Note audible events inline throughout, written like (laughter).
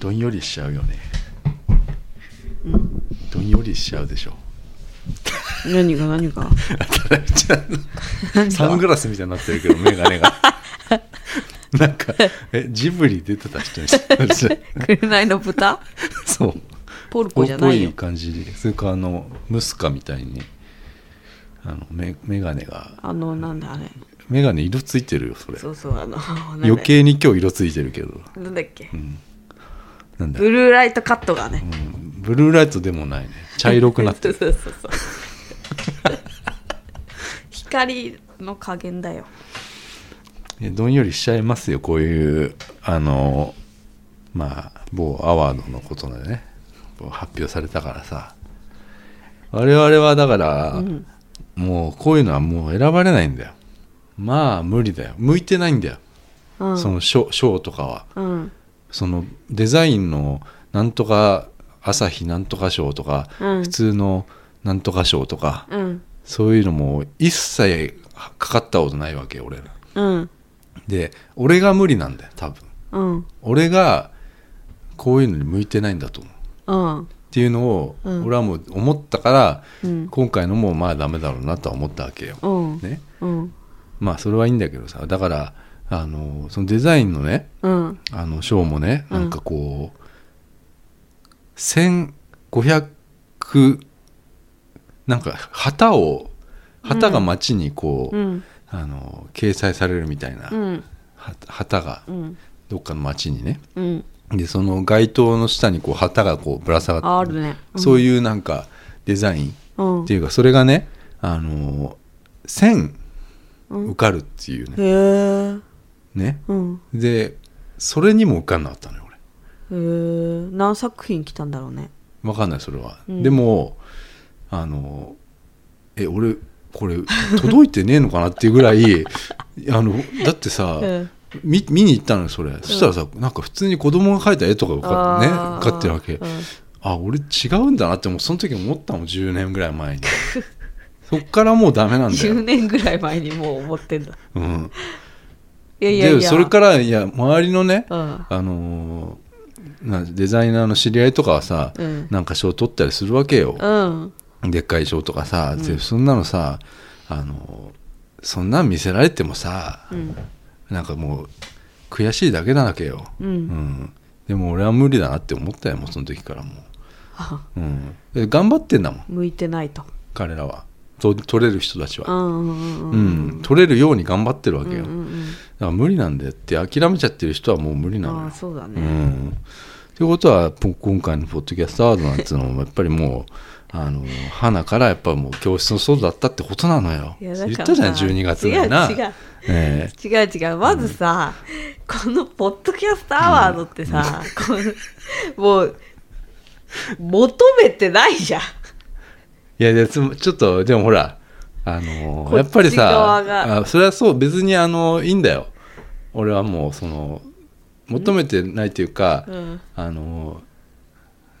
どんよりしちゃうよね、どんよりしちゃうでしょ。何が何が？サングラスみたいになってるけど眼鏡が。なんかえジブリ出てた人に紅の豚そう。ポルぽコじゃないよ。い感じでそれからあのムスカみたいにあのメ眼鏡が。あのなんだあれ。眼鏡色ついてるよそれ。そうそうあの余計に今日色ついてるけど。なんだっけ？なんだ、ブルーライトカットがね。うん、ブルーライトでもないね。茶色くなってる。(laughs) そうそうそう (laughs) 光の加減だよ。えどんよりしちゃいますよこういうあのまあ某アワードのことでね。発表されたからさ。我々はだから、うん。もうこういうのはもう選ばれないんだよ。まあ無理だよ。向いてないんだよ、うん。その賞賞とかは。うんそのデザインのなんとか朝日なんとか賞とか、うん。普通のなんとか賞とか、うん。そういうのも一切かかったことないわけよ俺ら。うん。で俺が無理なんだよ多分。うん。俺がこういうのに向いてないんだと思う。うん。っていうのをうん。俺はもう思ったから、うん。今回のもまあダメだろうなとは思ったわけよ、うん。ね。うん。まあそれはいいんだけどさだからあのそのデザインのねうん。あのショーもねうん。なんかこう、1500なんか旗を旗が街にこう、うん。あの掲載されるみたいな、うん。は旗がうん。どっかの街にね。うん。でその街灯の下にこう旗がこうぶら下がってね。そういうなんかデザインうん。っていうかそれがねあの線うん。受かるっていうね,、ね。うん。でそれにも受かんなかったのよ俺。へえ何作品来たんだろうね。わかんないそれは、うん。でもあのえ俺これ届いてねえのかなっていうぐらい (laughs) あのだってさ、うん。見見に行ったのよそれ、そしたらさなんか普通に子供が描いた絵とかがかね受かってるわけ、うん。あ俺違うんだなってもうその時思ったもん10年ぐらい前に。(laughs) そっからもうダメなんだ10よ、年ぐらい前にもう思ってんだ。うん、いやいやいや。でそれからいや周りのね、うん。あのーなデザイナーの知り合いとかはさ、うん。なんか賞取ったりするわけよ、うん。でっかい賞とかさ、でそんなのさあのそんなん見せられてもさ、うん。なんかもう悔しいだけなわけよ、ううん。んでも俺は無理だなって思ったよもうその時からもあう、うん、で頑張ってんだもん。向いてないと。彼らはと取れる人たちは、うんうんうんううん。ん取れるように頑張ってるわけよ、うんうんだから無理なんだよって諦めちゃってる人はもう無理うなんのよ。そうだうねん。ということはぽ今回のポッドキャストアワードなんていうのもやっぱりもうあの花からやっぱもう教室の外だったってことなのよ。言ったじゃん12月にな違う違う。え違う違う。まずさ、このポッドキャストアワードってさ、このもう求めてないじゃん。えいやちょっとでもほらあのやっぱりさあそれはそう別にあのいいんだよ。俺はもうその求めてないというか、うん。あの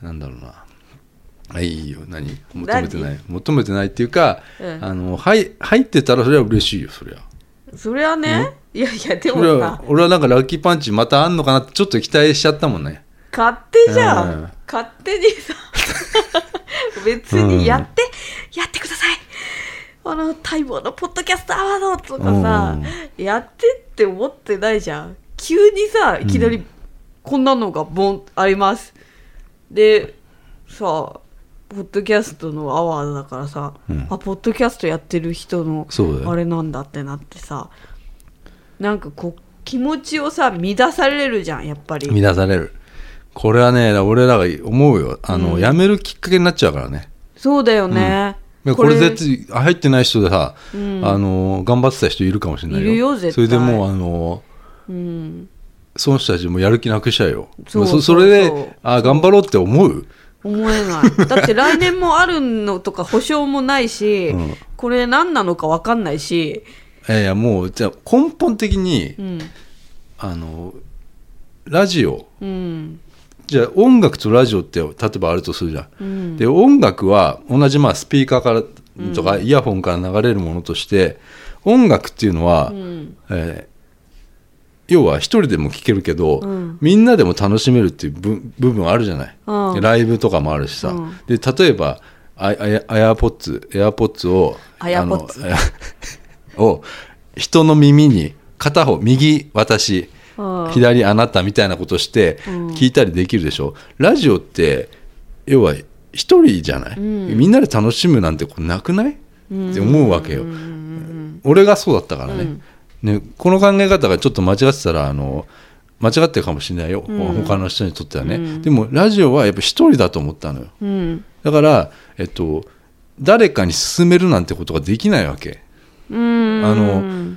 なんだろうな。あいいよ何？求めてない。求めてないっていうか、うん。あのはい入ってたらそれは嬉しいよそりゃ。それはね、いやいやでもさ。俺はなんかラッキーパンチまたあんのかなってちょっと期待しちゃったもんね。勝手じゃん、うん。勝手にさ (laughs) 別にやって、やってください。あの待望のポッドキャストアワードとかさ、やってって思ってないじゃん。急にさいきなりこんなのがボンあります、でさポッドキャストのアワードだからさ、うん。あポッドキャストやってる人のあれなんだってなってさなんかこう気持ちをさ乱されるじゃんやっぱり。乱されるこれはね俺らが思うよ。あの、うん。やめるきっかけになっちゃうからね。そうだよね、いやこれ絶対入ってない人でさ、うん。あの頑張ってた人いるかもしれないよ。いるよ絶対。それでもうあのうん。その人たちもやる気なくしちゃうよ。そうそそれであ頑張ろうって思う？思えない。だって来年もあるのとか保証もないし、うん。これ何なのか分かんないし、いやいやもうじゃあ根本的にうん。あのラジオうんじゃあ音楽とラジオって例えばあるとするじゃん、うん。で音楽は同じまあスピーカーからとかイヤホンから流れるものとして、音楽っていうのは、うん。えー要は一人でも聴けるけど、うん。みんなでも楽しめるっていう部部分あるじゃない、うん。ライブとかもあるしさ、うん。で例えばアアアヤポッツエアポッツをあの (laughs) を人の耳に片方右私うん左あなたみたいなことしてうん。聞いたりできるでしょ、ラジオって要は一人じゃない、うん。みんなで楽しむなんてこれなくない、って思うわけよ、うん。うん俺がそうだったからね,、うん。ねこの考え方がちょっと間違ってたらあの間違ってるかもしれないよ、うん。他の人にとってはね、うん。でもラジオはやっぱ一人だと思ったのよ。うんうん。だからえっと誰かに勧めるなんてことができないわけ。うん。あの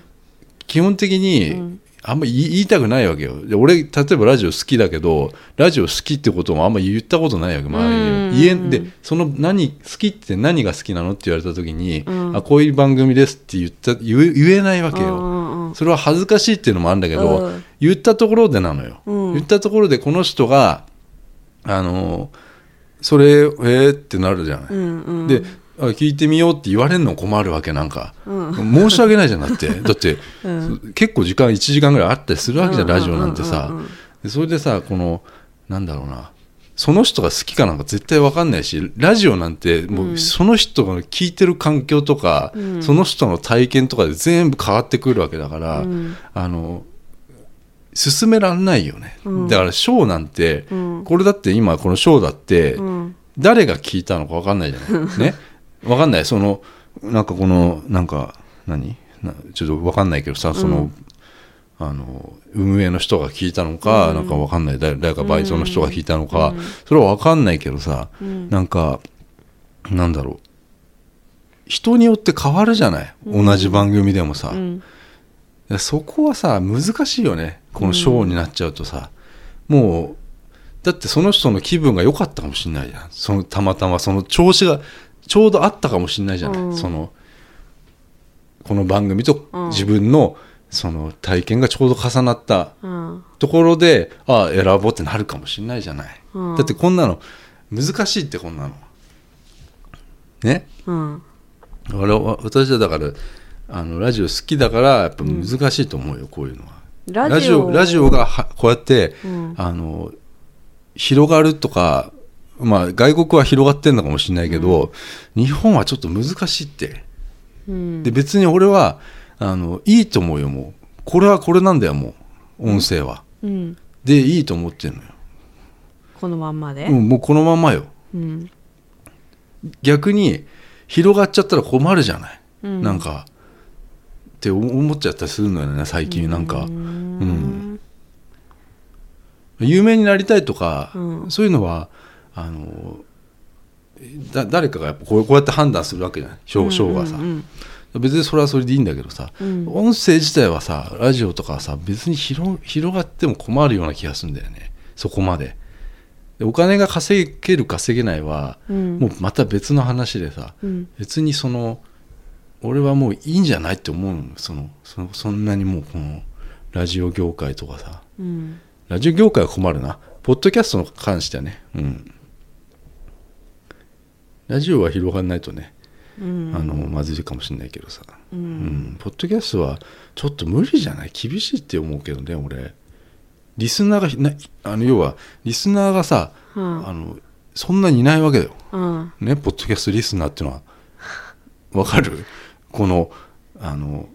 基本的に、うんあんま言いたくないわけよ。で俺例えばラジオ好きだけどラジオ好きってこともあんま言ったことないわけ周りうんに。言えんでその何好きって何が好きなのって言われた時に、うん。あこういう番組ですって言った言え言えないわけよ、それは恥ずかしいっていうのもあるんだけど、うん。言ったところでなのよ、うん。言ったところでこの人があのそれえー、ってなるじゃない、うんうん。であ聞いてみようって言われるの困るわけなんか、うん。申し訳ないじゃんだって。(laughs) だって、うん。結構時間1時間ぐらいあったりするわけじゃん、うんラジオなんてさ、それでさこのなんだろうな。その人が好きかなんか絶対分かんないしラジオなんてもうその人が聞いてる環境とか、うん。その人の体験とかで全部変わってくるわけだから、うん。あの進めらんないよね、うん。だからショーなんて、うん。これだって今このショーだって、うん。誰が聞いたのか分かんないじゃない。(laughs) ね？分かんない。そのなんかこのなんか何？なちょっと分かんないけどさその、あの運営の人が聞いたのか、うん。なんか分かんない。誰誰かバイトの人が聞いたのか、うん。それは分かんないけどさ、うん。なんかなんだろう。人によって変わるじゃない、同じ番組でもさ、そこはさ難しいよね。このショーになっちゃうとさ、もうだってその人の気分が良かったかもしれないじゃん。そのたまたまその調子がちょうどあったかもしれないじゃない、うん。そのこの番組とうん。自分のその体験がちょうど重なったうん。ところでああ選ぼうってなるかもしれないじゃない、うん。だってこんなの難しいってこんなの。ね。うん。俺は私はだからあのラジオ好きだからやっぱ難しいと思うよ、こういうのは。ラジオラジオがはこうやって、うん。あの広がるとか、まあ、外国は広がってるのかもしれないけど、日本はちょっと難しいって。うん。で別に俺はあのいいと思うよもう。これはこれなんだよもう。音声は、うん。でいいと思ってるのよ、このまんまで？うん、もうこのままよ。うん。逆に広がっちゃったら困るじゃない、うん。なんかって思っちゃったりするのよね最近なんか、うん。有名になりたいとか、うん。そういうのはあのだ誰かがやっぱこうこうやって判断するわけじゃない？賞賞がさ、うん別にそれはそれでいいんだけどさ、うん。音声自体はさラジオとかはさ別に広広がっても困るような気がするんだよね。そこまで。でお金が稼げる稼げないは、うん。もうまた別の話でさうん。別にその俺はもういいんじゃないって思うの。そのそのそんなにもうこのラジオ業界とかさ。うん。ラジオ業界は困るな。ポッドキャストに関してはね。うん。ラジオは広がんないとね、うん。あの、まずいかもしれないけどさ。ううん。ん。ポッドキャストはちょっと無理じゃない？厳しいって思うけどね、俺。リスナーがひな、あの、要は、リスナーがさ、うん。あの、そんなにいないわけだよ。うん。ね、ポッドキャストリスナーっていうのは。わかる？この、あの、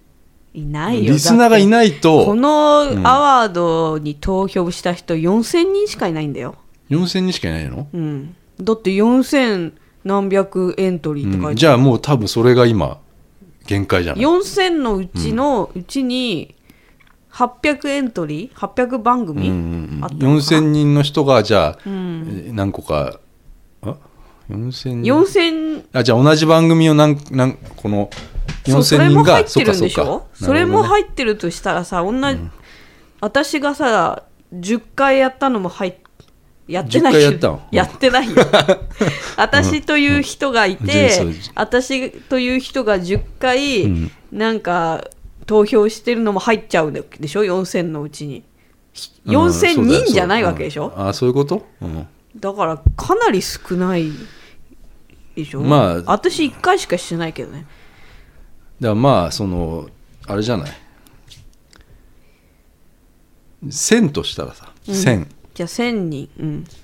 いないよ。リスナーがいいないこと、のアワードに投票した人4000人しかいないんだよ、4000人しかいないの？うん、だって4000何百エントリーって書いてある、うん。じゃあもう多分それが今限界じゃない？4000のうちのうちに800エントリー？800番組、うんうんうん。あったのかな？4000人の人がじゃあ、何個かあ？4000人？4000あじゃあ同じ番組を何何このそうそ4000れも入人がってるんでしょ？そうかそれも入ってるとしたらさ同じ、私がさ10回やったのも入っやってない。10回やっ (laughs) やってないよ。(laughs) 私という人がいて、うんうん私という人が10回、うん。なんか投票してるのも入っちゃうでしょ？4000のうちに。うん4000そうだよ人じゃないわけでしょ、うんあそういうこと、うん、だからかなり少ないでしょ？まあ私1回しかしてないけどね。だからまあそのあれじゃない？1000としたらさ1000、じゃあ1000人。うん。だか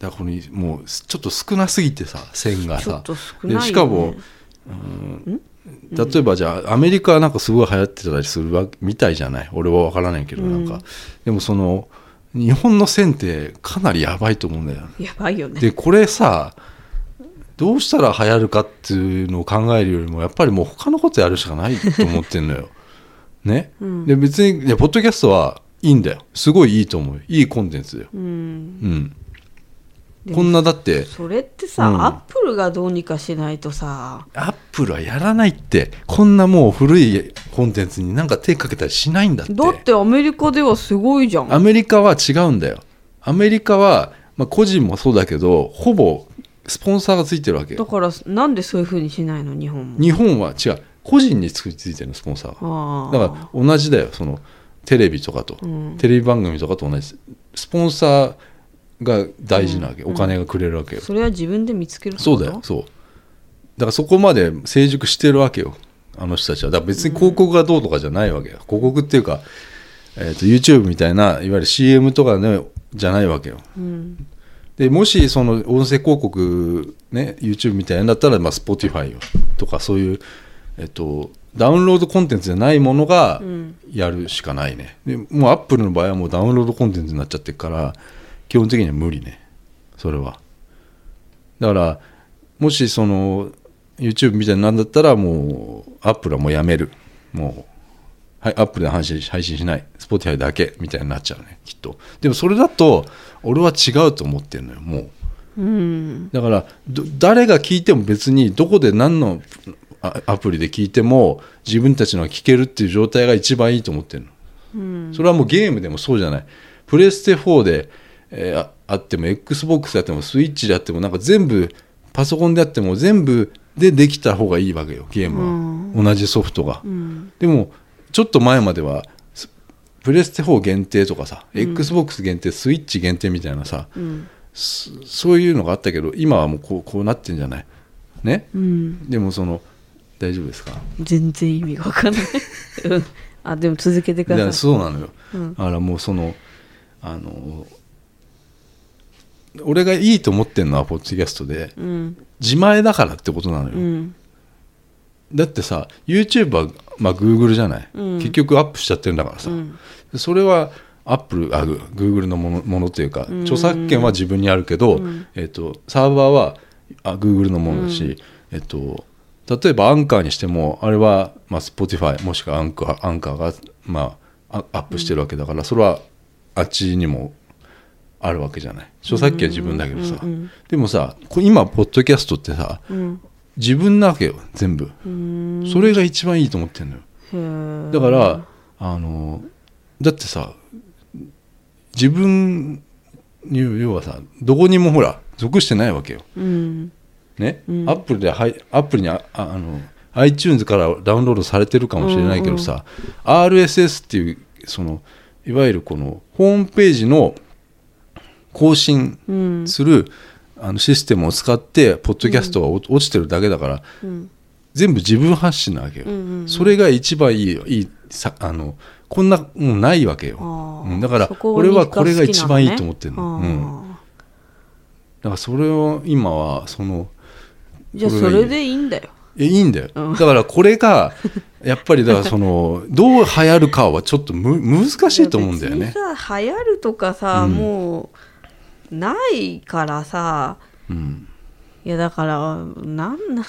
らこれもうちょっと少なすぎてさ線がさ。ちょっと少ないよね。でしかも、うん例えばじゃあアメリカはなんかすごい流行ってたりするわみたいじゃない？俺は分からないけどなんか、でもその日本の線ってかなりやばいと思うんだよやばいよね。でこれさどうしたら流行るかっていうのを考えるよりもやっぱりもう他のことやるしかないと思ってんのよ。ね、うん。で別にいやポッドキャストはいいんだよ。すごいいいと思ういいコンテンツだよ。うん。うん、こんなだってそれってさ、うん。アップルがどうにかしないとさ。アップルはやらないって。こんなもう古いコンテンツになんか手かけたりしないんだって。だってアメリカではすごいじゃん。アメリカは違うんだよ。アメリカは、まあ、個人もそうだけどほぼスポンサーがついてるわけよ。だからなんでそういうふうにしないの？日本も。日本は違う。個人についてるのスポンサーがだから同じだよ。そのテレビとかと、うん。テレビ番組とかと同じ。スポンサーが大事なわけ、お金がくれるわけよ、それは自分で見つけるそうだよ。そう。だからそこまで成熟してるわけよ。あの人たちは。だから別に広告がどうとかじゃないわけよ、広告っていうか、えー、と YouTube みたいないわゆる CM とか、ね、じゃないわけよ。うん。でもしその音声広告ね YouTube みたいなんだったら、まあ、Spotify よ。とかそういう、えっと、ダウンロードコンテンツじゃないものがうん。やるしかないね。でもう Apple の場合はもうダウンロードコンテンツになっちゃってるから基本的には無理ね。それは。だからもしその YouTube みたいになんだったらもう Apple はもうやめる。もうはい Apple で配信配信しない。Spotify だけみたいになっちゃうねきっと。でもそれだと俺は違うと思ってるのよもう。うん。だからど誰が聞いても別にどこで何のあアプリで聞いても自分たちのが聞けるっていう状態が一番いいと思ってるの。うん。それはもうゲームでもそうじゃない。プレステ4で、えーああっても XBOX であってもスイッチであってもなんか全部パソコンであっても全部でできた方がいいわけよゲームは、同じソフトが、うん。でもちょっと前まではスプレステ4限定とかさ、XBOX 限定スイッチ限定みたいなさ、うん。そそういうのがあったけど今はもうこうこうなってんじゃない？ね？うん。でもその大丈夫ですか？全然意味が分かんない。(laughs) うん。あでも続けてください。そうなのよ、うん。だからもうそのあの俺がいいと思ってるのはポッドキャストでうん。自前だからってことなのよ、うん。だってさ YouTube は、まあ、Google じゃない、うん。結局アップしちゃってるんだからさ、うん。それはアップルあグ Google のものものというか、うん。著作権は自分にあるけど、うん。えっとサーバーはあ Google のものだし、えっと例えばアンカーにしてもあれは、まあ、Spotify もしくはアンカーアンカーが、まあ、あアップしてるわけだから、それはあっちにもあるわけじゃない。著作権は自分だけどさ、うんうんでもさこ今ポッドキャストってさうん。自分なわけよ全部、うん。それが一番いいと思ってるのよ。だからあのだってさ自分に要はさどこにもほら属してないわけよ。うんね、うん。アップルではいアップルにあああの iTunes からダウンロードされてるかもしれないけどさ、RSS っていうそのいわゆるこのホームページの更新うん。する、あのシステムを使ってポッドキャストが落落ちてるだけだから、うん。全部自分発信なわけよ、うんうんうん。それが一番いいよいいさあのこんなもうないわけよ、だから俺はこれが一番いいと思ってるがの、ねうん、だからそれを今はそのじゃあそれでいいんだよ。えいいんだよ、うん。だからこれが (laughs) やっぱりだからそのどう流行るかはちょっとむ難しいと思うんだよね。さ流行るとかさ、うん。もうないからさ。うん。いやだからなんな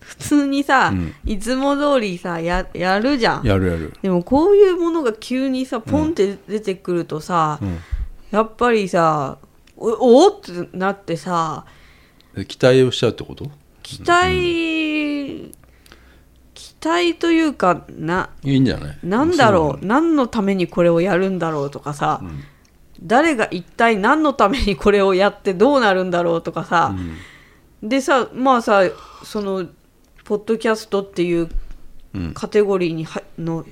普通にさ、うん。いつも通りさややるじゃん。やるやる、でもこういうものが急にさポンって出てくるとさ、うん。やっぱりさおおってなってさで期待をしちゃうってこと？期待、期待というかないいんじゃない？なんだろうそ何のためにこれをやるんだろうとかさ、ん。誰が一体何のためにこれをやってどうなるんだろうとかさ、うん。でさまあさそのポッドキャストっていううん。カテゴリーにはの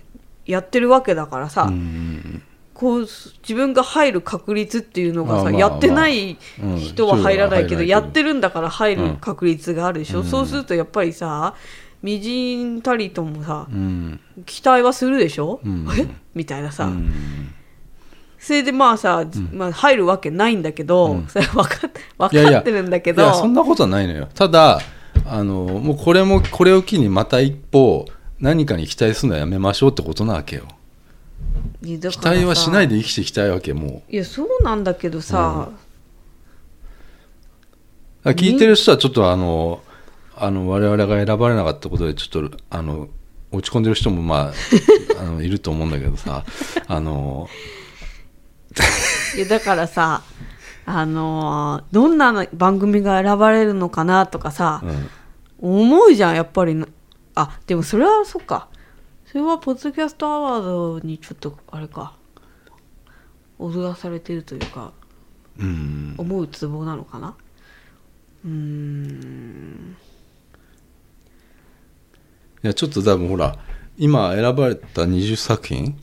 やってるわけだからさ、うんこう自分が入る確率っていうのがさ、まあまあやってないうん人は入らないけど、人は入らないけどやってるんだから入うん。る確率があるでしょ、うん。そうするとやっぱりさみじんたりともさうん。期待はするでしょ、うん。え？みたいなさ、うん。それでまあさ、まあ、入るわけないんだけど、うん。それ分かっ分かってるんだけど。いやそんなことはないのよ。ただあのもうこれもこれを機にまた一歩何かに期待するのはやめましょうってことなわけよ期待はしないで生きていきたいわけもう。いやそうなんだけどさ、だから聞いてる人はちょっとあのあの我々が選ばれなかったことでちょっとあの落ち込んでる人もまあ (laughs) あのいると思うんだけどさ。あのいやだからさあのーどんな番組が選ばれるのかなとかさう、ん。思うじゃんやっぱり。なあでもそれはそっかそれはポッドキャストアワードにちょっとあれか。踊らされてるというかうん。思うツボなのかな？うーん。いやちょっと多分ほら今選ばれた20作品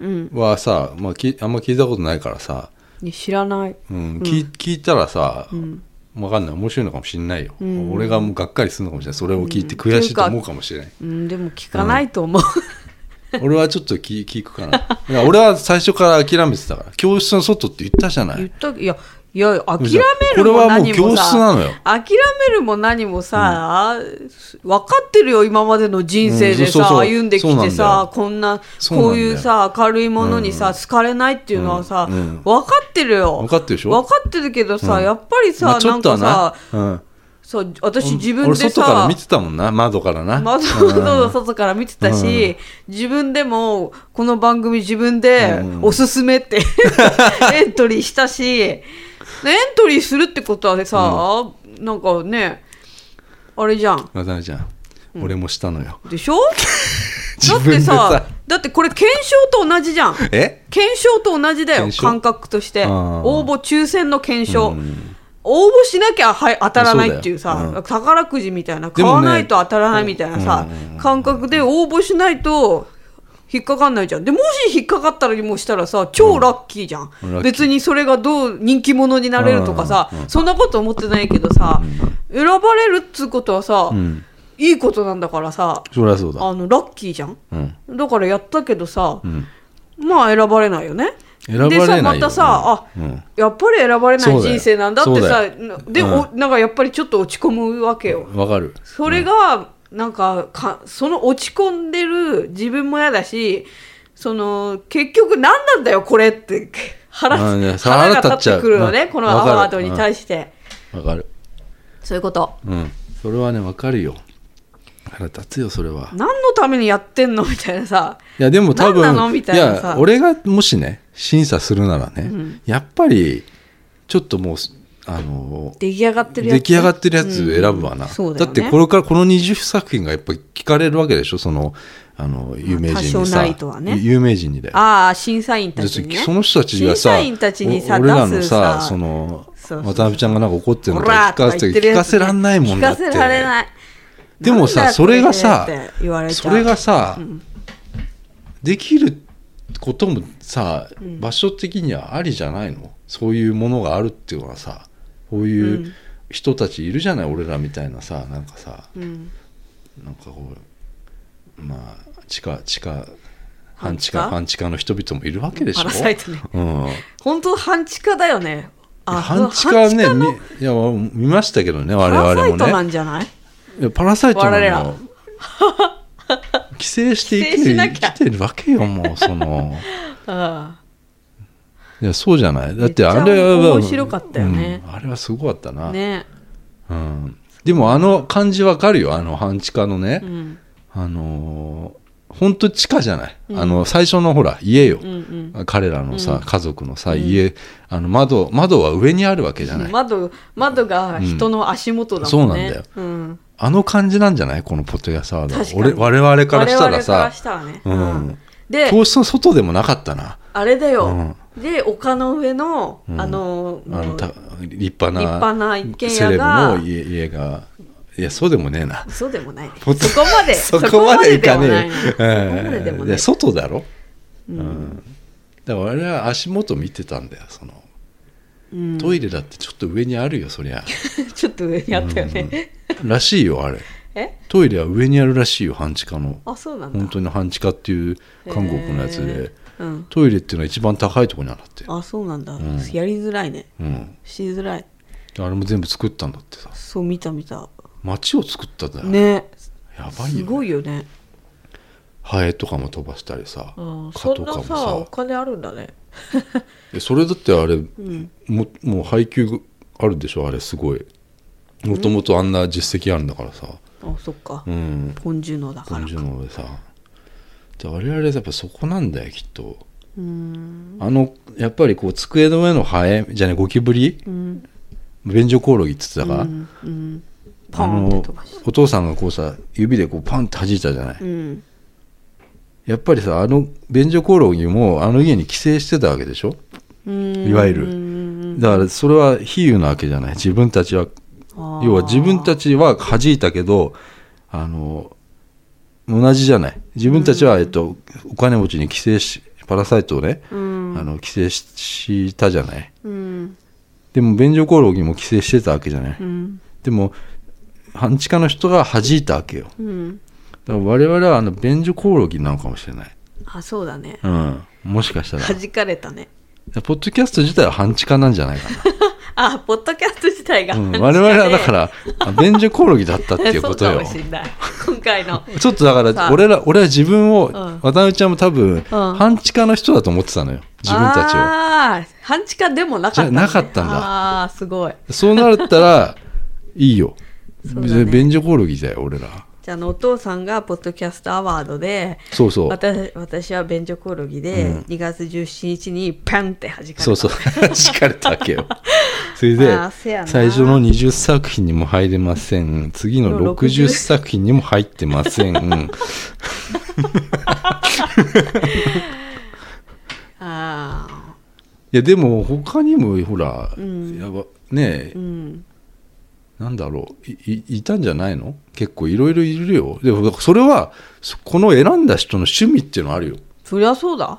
うん。はさ、まあ、きあんま聞いたことないからさ、知らない。うん。聞い聞いたらさ、うんわかんない。面白いのかもしれないよ、うん。俺がもうがっかりするのかもしれない。それを聞いて悔しいと思うかもしれない、うんでも聞かないと思う、俺はちょっと聞聞くかな。いや俺は最初から諦めてたから。教室の外って言ったじゃない。言ったいやいや諦めるも何もさ。諦めるも何もさ、分かってるよ今までの人生でさ、うんそうそうそう。歩んできてさよ。こんなこういうさ明るいものにさ、好かれないっていうのはさ、うん。うん。分かってるよ。分かってるでしょ？分かってるけどさ、うん。やっぱりさ、なんかさな、う私自分俺でさ外から見てたもんな窓からな。窓の外から見てたし、自分でもこの番組自分でうん。おすすめって (laughs) エントリーしたし、エントリーするってことはさ、なんかね、あれじゃん。ちゃん、俺もしたのよ。でしょ？(laughs) 自だってささ、だってこれ検証と同じじゃん。え？検証と同じだよ、検証？感覚として。応募抽選の検証。うん。応募しなきゃ、はい、当たらないっていうさ、そうだよ。宝くじみたいな、買わないと当たらないみたいなさ、うん。感覚で応募しないと引っかかんないじゃん。で、もし引っかかったりもしたらさ、超ラッキーじゃん。うん。別にそれがどう人気者になれるとかさ、うん。うん。そんなこと思ってないけどさ、選ばれるっつうことはさ、うん。いいことなんだからさ、そりゃそうだ。あの、ラッキーじゃん。うん。だからやったけどさ、うん。まあ選ばれないよね。選ばれないよでさ、またさ、あ、うん。やっぱり選ばれない人生なんだってさよ。で、うん。おなんかやっぱりちょっと落ち込むわけよ。わかる。それがなんかかその落ち込んでる自分も嫌だしその結局何なんだよこれって腹腹が立ってくるのねこのアワードに対して。わかる。そういうこと。うん。それはねわかるよ。腹立つよそれは。何のためにやってんの？(laughs) みたいなさ。いやでも多分何なの？みたいなさ。や俺がもしね審査するならね、やっぱりちょっともうあの出来上がってるやつ？出来上がってるやつ選ぶわな、うんだよね。ってこれからこの20作品がやっぱり聞かれるわけでしょ？そのあの有名人にさ、ね。有名人にだよ。ああ審査員たちにね。その人たちがさ審査員たちにさお俺らのささ。その渡辺ちゃんがなんか怒ってるのとか聞かせて聞かせらんないもんだって。聞かせられない。でもさそれがさそう。れがさ、できることもさ、場所的にはありじゃないの？そういうものがあるっていうのはさこういうう人たちいるじゃない、俺らみたいなさなんかさうん。なんかこうまあ地下地下半地下？下半地下の人々もいるわけでしょ？うん、本当半地下だよね。あ半地下ねいや見ましたけどね我パラサイト々もねなんじゃない？いやパラサイトなの我ら。よ寄生して生きてるわけよもうその。(laughs) あいやそうじゃない。だってあれは面白かったよね。うん。あれはすごかったな、あね。うん、でもあの感じわかるよ。あの半地下のね、うん。あのー本当地下じゃない、あの最初のほら家よ、うんうん。彼らのさ、家族のさ家。あの窓窓は上にあるわけじゃない、窓窓が人の足元だそうもんね。なんだよ。うん。あの感じなんじゃないこのポッドキャストアワード俺我々からしたらさ。うん。で教室の外でもなかったな。あれだよで丘の上のあのあのた立派な立派な一軒家がの家家が。いやそうでもねえな。そうでもないね。そこまで (laughs) そこまでいかねえよ。そこま外だろ、ううん。ん、だから俺は足元見てたんだよその。うん。トイレだってちょっと上にあるよそりゃ。(laughs) ちょっと上にあったよね。らしいよあれ。え？トイレは上にあるらしいよ半地下の。あそうなんだ。本当に半地下っていう韓国のやつで、うん。トイレっていうのは一番高いところにあるんだって。あそうなんだ、ん。やりづらいね。うん。しづらい。あれも全部作ったんだってさ。そう見た見た。街を作ったんだよ、ね。やばいよ、すごいよね。ハエとかも飛ばしたりさうん蚊そんなとかもさ。さお金あるんだね。(laughs) えそれだってあれうん。ももう配給あるでしょ？あれすごい。もともとあんな実績あるんだからさ。あそっか、うん。ポンジュノだから感じのでさで我々やっぱそこなんだよきっと。うん。あのやっぱりこう机の上のハエじゃねゴキブリ？うん。便所コオロギって言ってたか、うんうん。パあのお父さんがこうさ指でこうパンって弾いたじゃない、うん。やっぱりさあの便所コオロギもあの家に寄生してたわけでしょ？うん。いわゆる。うんだからそれは比喩なわけじゃない？自分たちは。要は自分たちは弾いたけどあの同じじゃない。自分たちは、えっと、お金持ちに寄生しパラサイトをね、うん。あの寄生ししたじゃない。うん。でも便所コオロギも寄生してたわけじゃない、うん。でも半地下の人が弾いたわけよ。うん。だから我々はあの便所コオロギなのかもしれない、あそうだね。うん、もしかしたら。弾かれたね。ポッドキャスト自体は半地下なんじゃないか (laughs) あポッドキャスト自体がな、うん、我々はだからあ便所コオロギだったっていうこと (laughs) そうよかもしれない。今回の。ちょっとだから俺ら俺は自分を、ん。渡辺ちゃんも多分、半地下の人だと思ってたのよ。自分たちを。ああ半地下でもなかった、ね、じゃなかったんだ。ああすごい。そうなったらいいよ。便所コオロギだよ俺らじゃああのお父さんがポッドキャストアワードでそうそう。私私は便所コオロギで、うん。2月17日にパンって弾かれた。そうそう。(laughs) 敷かれたわけよ。(laughs) それで最初の20作品にも入れません。次のの60 60作品にも入ってません。うん。(laughs) ああいやでも他にもほら、ん。やばねえ、うんなんだろういいいたんじゃないの？結構いろいろいるよ。でもそれはそこの選んだ人の趣味っていうのあるよ。そりゃそうだ。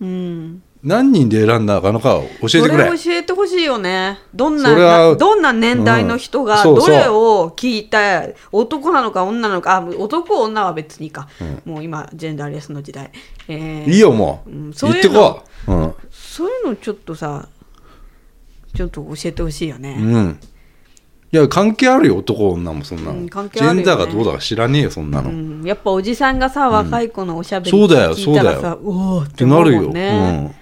うん。何人で選んだのかを教えてそくれ。れ教えてほしいよね。どんななどんな年代の人がどれを聞いた男なのか女なのかあ男女は別にいいか、もう今ジェンダーレスの時代、えーいいよもう、うんそう言っていうのこう、うん。そういうのちょっとさちょっと教えてほしいよね、うんいや関係あるよ男女もそんなの、うん関係あるよね。ジェンダーがどうだか知らねえよそんなの、うっん。やっぱおじさんがさ若い子のおしゃべりそうだよ聞いたらそうださうおーって思うてなるよ、もん。ね、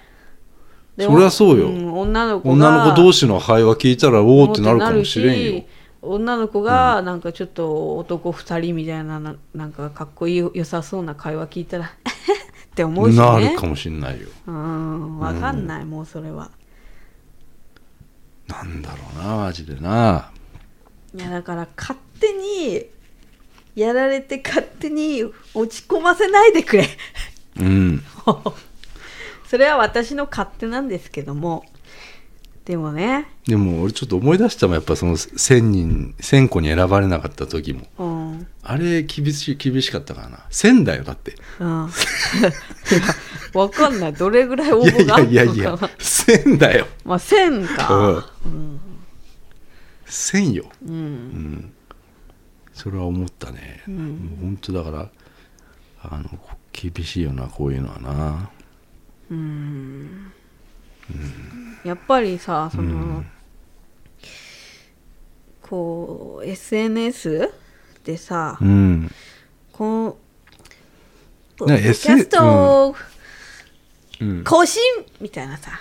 でそりゃそうよ。ん女のうん、子が女の子同士の会話聞いたらおおってなるかもしれんよ。女の子がなんかちょっと男2人みたいなななんかかっこいい良さそうな会話聞いたら (laughs) って思うしね。なるかもしんないよ。うん分かんない、もうそれは。なんだろうなマジでないやだから勝手にやられて勝手に落ち込ませないでくれ。うん。(laughs) それは私の勝手なんですけども。でもね、でも俺ちょっと思い出したもん。やっぱその1000人1000個に選ばれなかった時も。うん。あれ厳しい厳しかったからな。1000だよだって。うん、いやわかんない。どれぐらい応いやい募があるやいやいやのかな1000だよ。まあ1000か1000よ。うん、うん。それは思ったね、もう本当だからあの厳しいよなこういうのはな。やっぱりさその、こう SNS でさ、うん。このポッねドキャストうん。更新みたいなさ。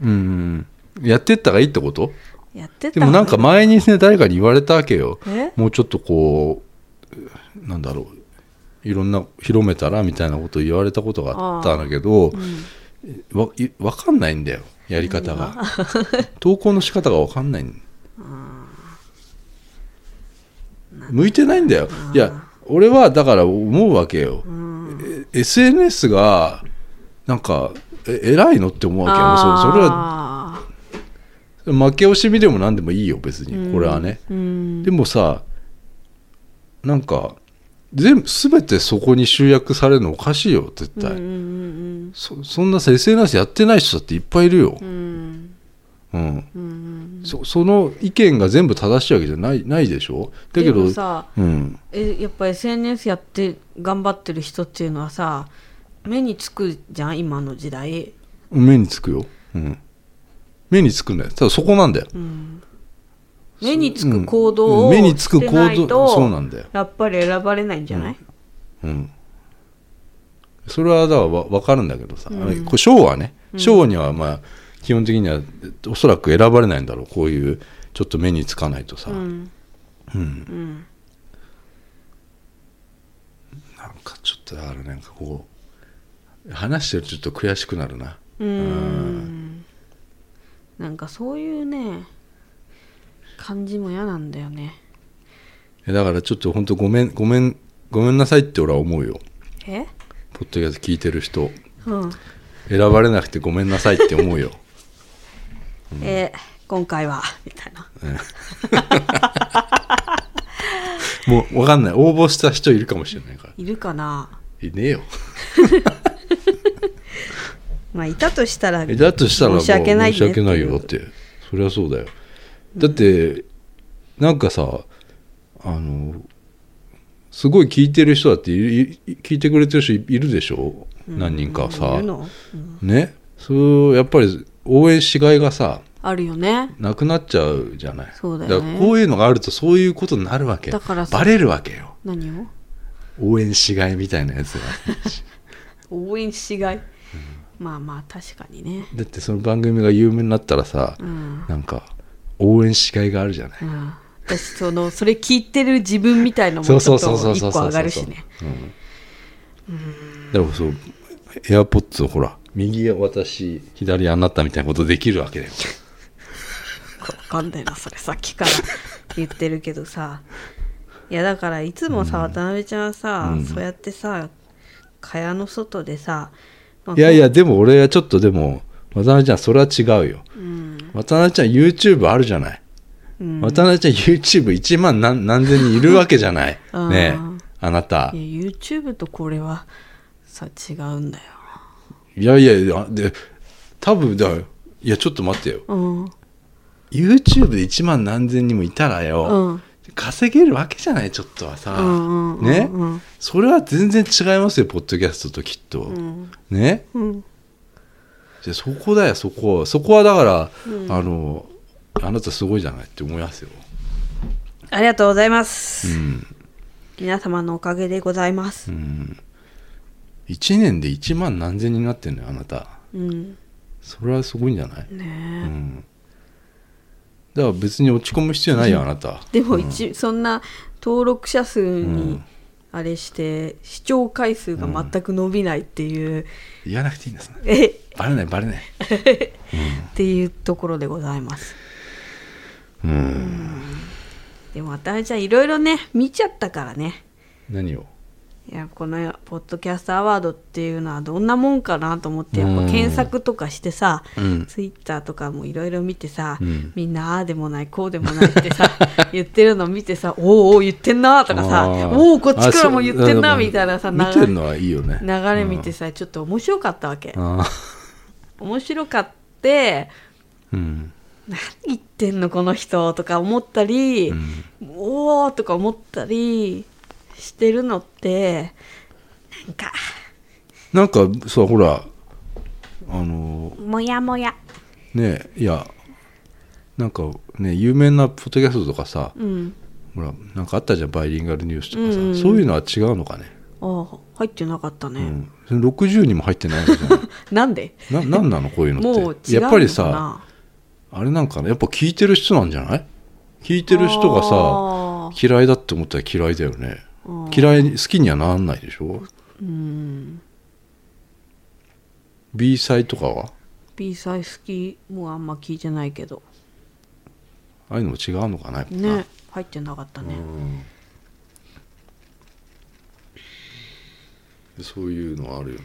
うんうん。やってったらいいってこと？やってた。でもなんか前にね誰かに言われたわけよ。え？もうちょっとこうなんだろういろんな広めたらみたいなことを言われたことがあったんだけど、わいわかんないんだよやり方が。投稿の仕方がわかんないん。向いてないんだよ。いや俺はだから思うわけよ、え SNS がなんかえ偉いのって思うわけよ。そそれはは負け惜しみでも何でもいいよ別に。これはね、うん。でもさなんか全部全てそこに集約されるのおかしいよ絶対、うんうんそそんなさ SNS やってない人だっていっぱいいるよ。うん。うん。うん、うんそその意見が全部正しいわけじゃないないでしょ？だけでどもさうん。えやっぱ SNS やって頑張ってる人っていうのはさ目につくじゃん今の時代。目につくよ、うん、目につくんだよ。ただそこなんだよ。目につく行動をうん。目につくしてない行動とそうなんだよ。やっぱり選ばれないんじゃない、うん。それはだからわ分かるんだけどさ、あれこれ賞はね賞にはまあ基本的にはおそらく選ばれないんだろうこういうちょっと目につかないとさ、うん。うん。なんかちょっとだからなんかこう話してるとちょっと悔しくなるな。うーんなんかそういうね感じも嫌なんだよね。えだからちょっと本当ごめんごめんごめんなさいって俺は思うよ。え？ポッドキャスト聞いてる人。うん。選ばれなくてごめんなさいって思うよ。(laughs) え今回は？みたいな。もう分かんない。応募した人いるかもしれないから。いるかな？いねえよ (laughs) まあいたとしたらえだとしたら申し訳ないね申し訳ないよだって。そりゃそうだよ。だってなんかさあのすごい聞いてる人だっていい聞いてくれてる人いいるでしょ？何人かいさうん。ね？そうやっぱり応援しがいがさあるよね。なくなっちゃうじゃない。そうだよね。からこういうのがあるとそういうことになるわけだからさバレるわけよ。何を？応援しがいみたいなやつが (laughs) 応援しがい、まあまあ確かにね。だってその番組が有名になったらさ、うん、なんか応援しがいがあるじゃない。うん、私そのそれ聞いてる自分みたいのもちそうそょっうそうそうと一そうそう個上がるしね。だからそうエアポッツをほら右私左あなたみたいなことできるわけだよ。わかんないなそれさっきから言ってるけどさ。いやだからいつもさ、渡辺ちゃんはさ、そうやってさ蚊帳の外でさ、まあいやいやでも俺はちょっとでも渡辺ちゃんそれは違うよ。うん。渡辺ちゃん YouTube あるじゃない、うん。渡辺ちゃん YouTube1 万何何千人いるわけじゃない。(laughs) ねえあなた。いや YouTube とこれはさ違うんだよ。いやいやいやで多分だいやちょっと待ってよ。うん。YouTube で1万何千人もいたらよ、うん稼げるわけじゃないちょっとはさ、うんうんうんね、うん。それは全然違いますよポッドキャストときっと、うん。ね？うん。じゃあそこだよそこ。そこはだから、あのあなたすごいじゃないって思いますよ、ありがとうございます、うん。皆様のおかげでございます。うん、1年で1万何千人になってんのよあなた。うん。それはすごいんじゃない、ねえ。うん、だから別に落ち込む必要ないよあなた。でも一、そんな登録者数うにん。あれして、視聴回数が全く伸びないっていう、言わなくていいんですね。バレないバレない。(laughs) ていうところでございます。うん。でも私じゃいろいろね見ちゃったからね。何を？いやこのポッドキャストアワードっていうのはどんなもんかなと思ってやっぱうん検索とかしてさ、うん。ツイッターとかもいろいろ見てさ、うん。みんなああでもないこうでもないってさ (laughs) 言ってるの見てさおーおー言ってんなとかさおおこっちからも言ってんなみたいなさ見てるのはいいよね。流れ見てさちょっと面白かったわけ。あ面白かってーうん。何言ってんのこの人とか思ったり、うん。おおとか思ったりしてるのってなんか。なんかさほらあのもやもや。ねいやなんかね有名なポッドキャストとかさうん。ほらなんかあったじゃんバイリンガルニュースとかさ、うん。うんそういうのは違うのかね、ああ入ってなかったね、うん、それ60にも入ってないのじゃないなんで？ななんなのこういうのって？やっぱりさあれなんかなやっぱ聞いてる人なんじゃない？聞いてる人がさあ嫌いだって思ったら嫌いだよね。ー嫌いに好きにはならないでしょ？うん。B 祭とかは？B 祭好きもうあんま聞いてないけど。ああいうのも違うのかなね。入ってなかったね、うん。そういうのはあるよ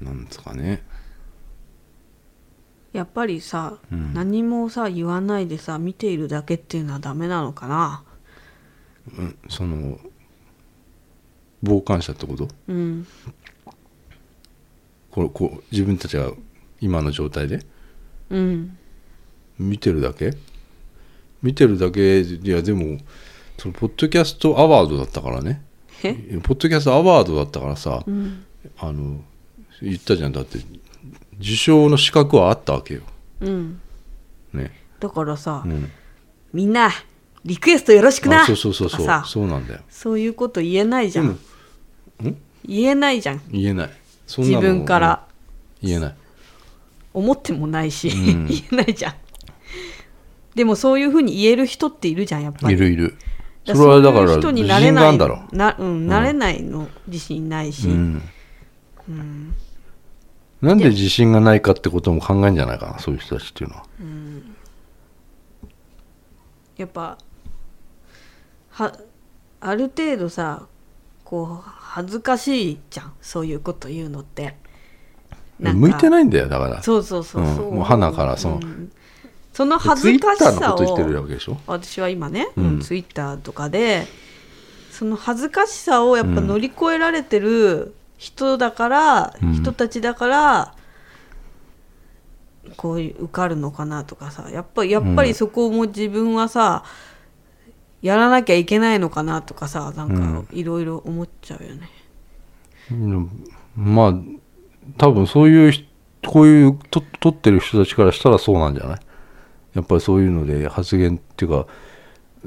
な。なんですかね。やっぱりさ、うん。何もさ言わないでさ見ているだけっていうのはダメなのかな？うんその傍観者ってこと？うん。こうこう自分たちが今の状態で？うん。見てるだけ？見てるだけ？いやでもそのポッドキャストアワードだったからね。え？ポッドキャストアワードだったからさ、うん。あの言ったじゃん。だって受賞の資格はあったわけよ。うん。ね、だからさ、うん、みんなリクエストよろしくな。あそうそうそうそう。そうなんだよ。そういうこと言えないじゃん、うん？ん言えないじゃん。言えない。自の分から。言えない。思ってもないし、うん。(laughs) 言えないじゃん。でもそういうふうに言える人っているじゃんやっぱり。いるいる。そだれはだから人に自信がなれないな,、うん、なれないの自信ないし、うん。うん。なんで自信がないかってことも考えるんじゃないかなそういう人たちっていうのは。やっぱはある程度さこう恥ずかしいじゃん。そういうこと言うのって。向いていないんだよだから。そうそうそうう。ん。そう、もう鼻からその。ん。その恥ずかしさを私は今ね、うん。ツイッターとかでその恥ずかしさをやっぱ乗り越えられてる人だから、うん。人たちだからこういう受かるのかなとかさやっぱやっぱりそこも自分はさ、やらなきゃいけないのかなとかさなんかいろいろ思っちゃうよね。うん。まあ多分そういう人こういうと撮ってる人たちからしたらそうなんじゃない？やっぱりそういうので発言っていう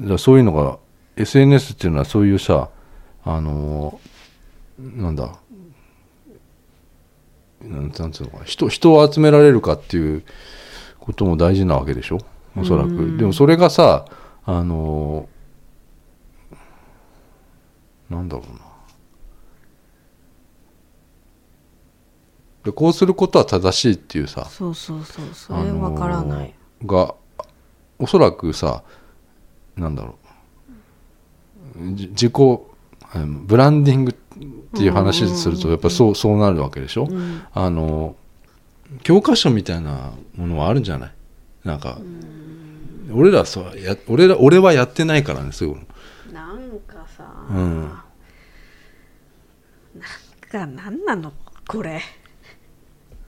かそういうのが SNS っていうのはそういうさあのーなんだ？なんなんつうのかな？人人を集められるかっていうことも大事なわけでしょ？おそらく。でもそれがさあのーなんだろうな。でこうすることは正しいっていうさそうそうそうそれわからない。あのーがおそらくさなんだろう。じ自己ブランディングっていう話するとやっぱそうそうなるわけでしょ、うん。あの教科書みたいなものはあるんじゃない？なんか俺らそうや俺ら俺はやってないからねそういうのなんかさ、うんなんかなのこれ。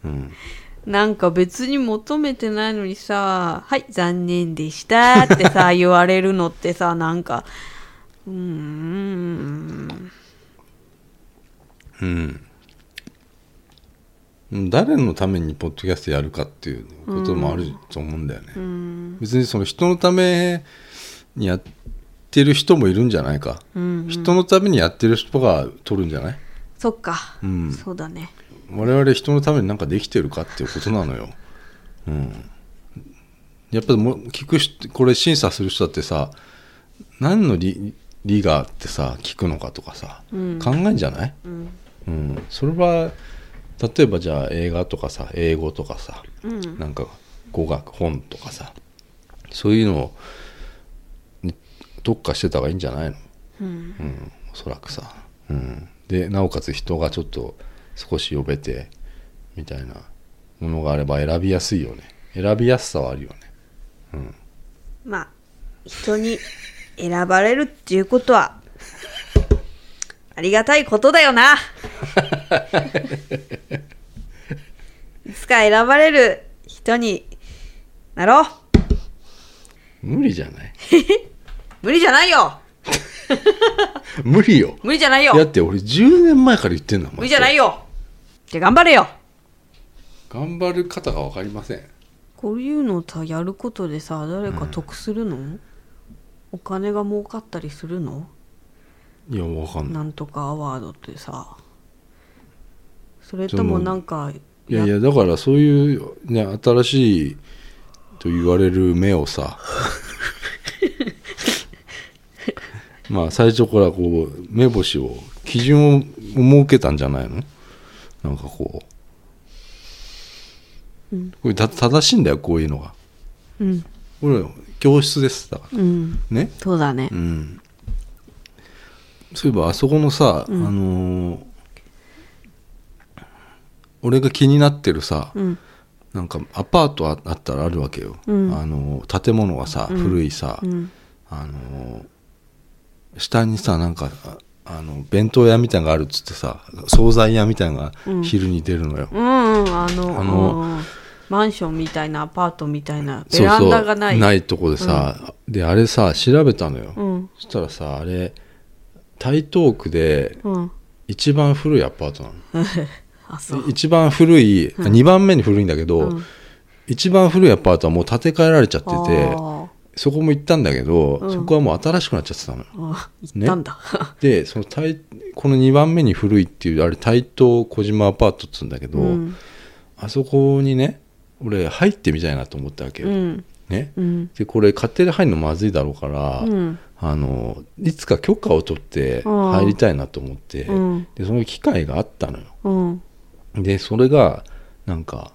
うん。なんか別に求めてないのにさ「はい残念でした」ってさ (laughs) 言われるのってさなんかうーん。うん。誰のためにポッドキャストやるかっていうこともあると思うんだよね、うん。別にその人のためにやってる人もいるんじゃないか、うん。人のためにやってる人が取るんじゃない？そっか、うん。そうだね。我々人のために何かできてるかっていうことなのよ、(laughs) うん、やっぱりもう聞く人これ審査する人だってさ何の理理があってさ聞くのかとかさ、うん。考えんじゃない、うん。うん、それは例えばじゃあ映画とかさ英語とかさうん。なんか語学本とかさそういうのに特化してた方がいいんじゃないの？うん。うん、おそらくさ、うん、でなおかつ人がちょっと少し呼べてみたいなものがあれば選びやすいよね。選びやすさはあるよね。まあ人に選ばれるっていうことはありがたいことだよな。(laughs) いつか選ばれる人になろう。無理じゃない？(laughs) 無理じゃないよ (laughs) 無理よ。無理じゃないよ。だって俺10年前から言ってんだもん。無理じゃないよ。じゃあ頑張れよ。頑張る方が分かりません。こういうのさやることでさ誰か得するの、お金が儲かったりするの？いや分かんない。なんとかアワードってさ。それともなんかいやいやだからそういうね新しいと言われる目をさ (laughs) まあ最初からこう目星を基準を設けたんじゃないの？なんかこう、これた正しいんだよこういうのが。うん。これ教室ですだから。うん。ね？そうだね。うん。そういえばあそこのさ、あのー俺が気になってるさ、うん。なんかアパートああったらあるわけよ、うん。あの建物がさ、古いさ、うん。あの下にさなんかああの弁当屋みたいなのがあるっつってさ惣菜屋みたいなのが昼に出るのよ、うんうんあのあのうん。マンションみたいなアパートみたいなベランダがない。ないとこでさ、であれさ調べたのよ、うん。そしたらさあれ台東区でうん。一番古いアパートなの。(laughs) 一番古い、2番目に古いんだけど、うん。一番古いアパートはもう建て替えられちゃっててあそこも行ったんだけど、うん。そこはもう新しくなっちゃってたのよ。行ったんだ、(laughs) でその台この2番目に古いっていうあれ台東小島アパートっつうんだけど、うん。あそこにね俺入ってみたいなと思ったわけよ、うん。ね。うん。でこれ勝手に入るのまずいだろうから、うん。あのいつか許可を取って入りたいなと思って、うん。でその機会があったのよ。うん。でそれがなんか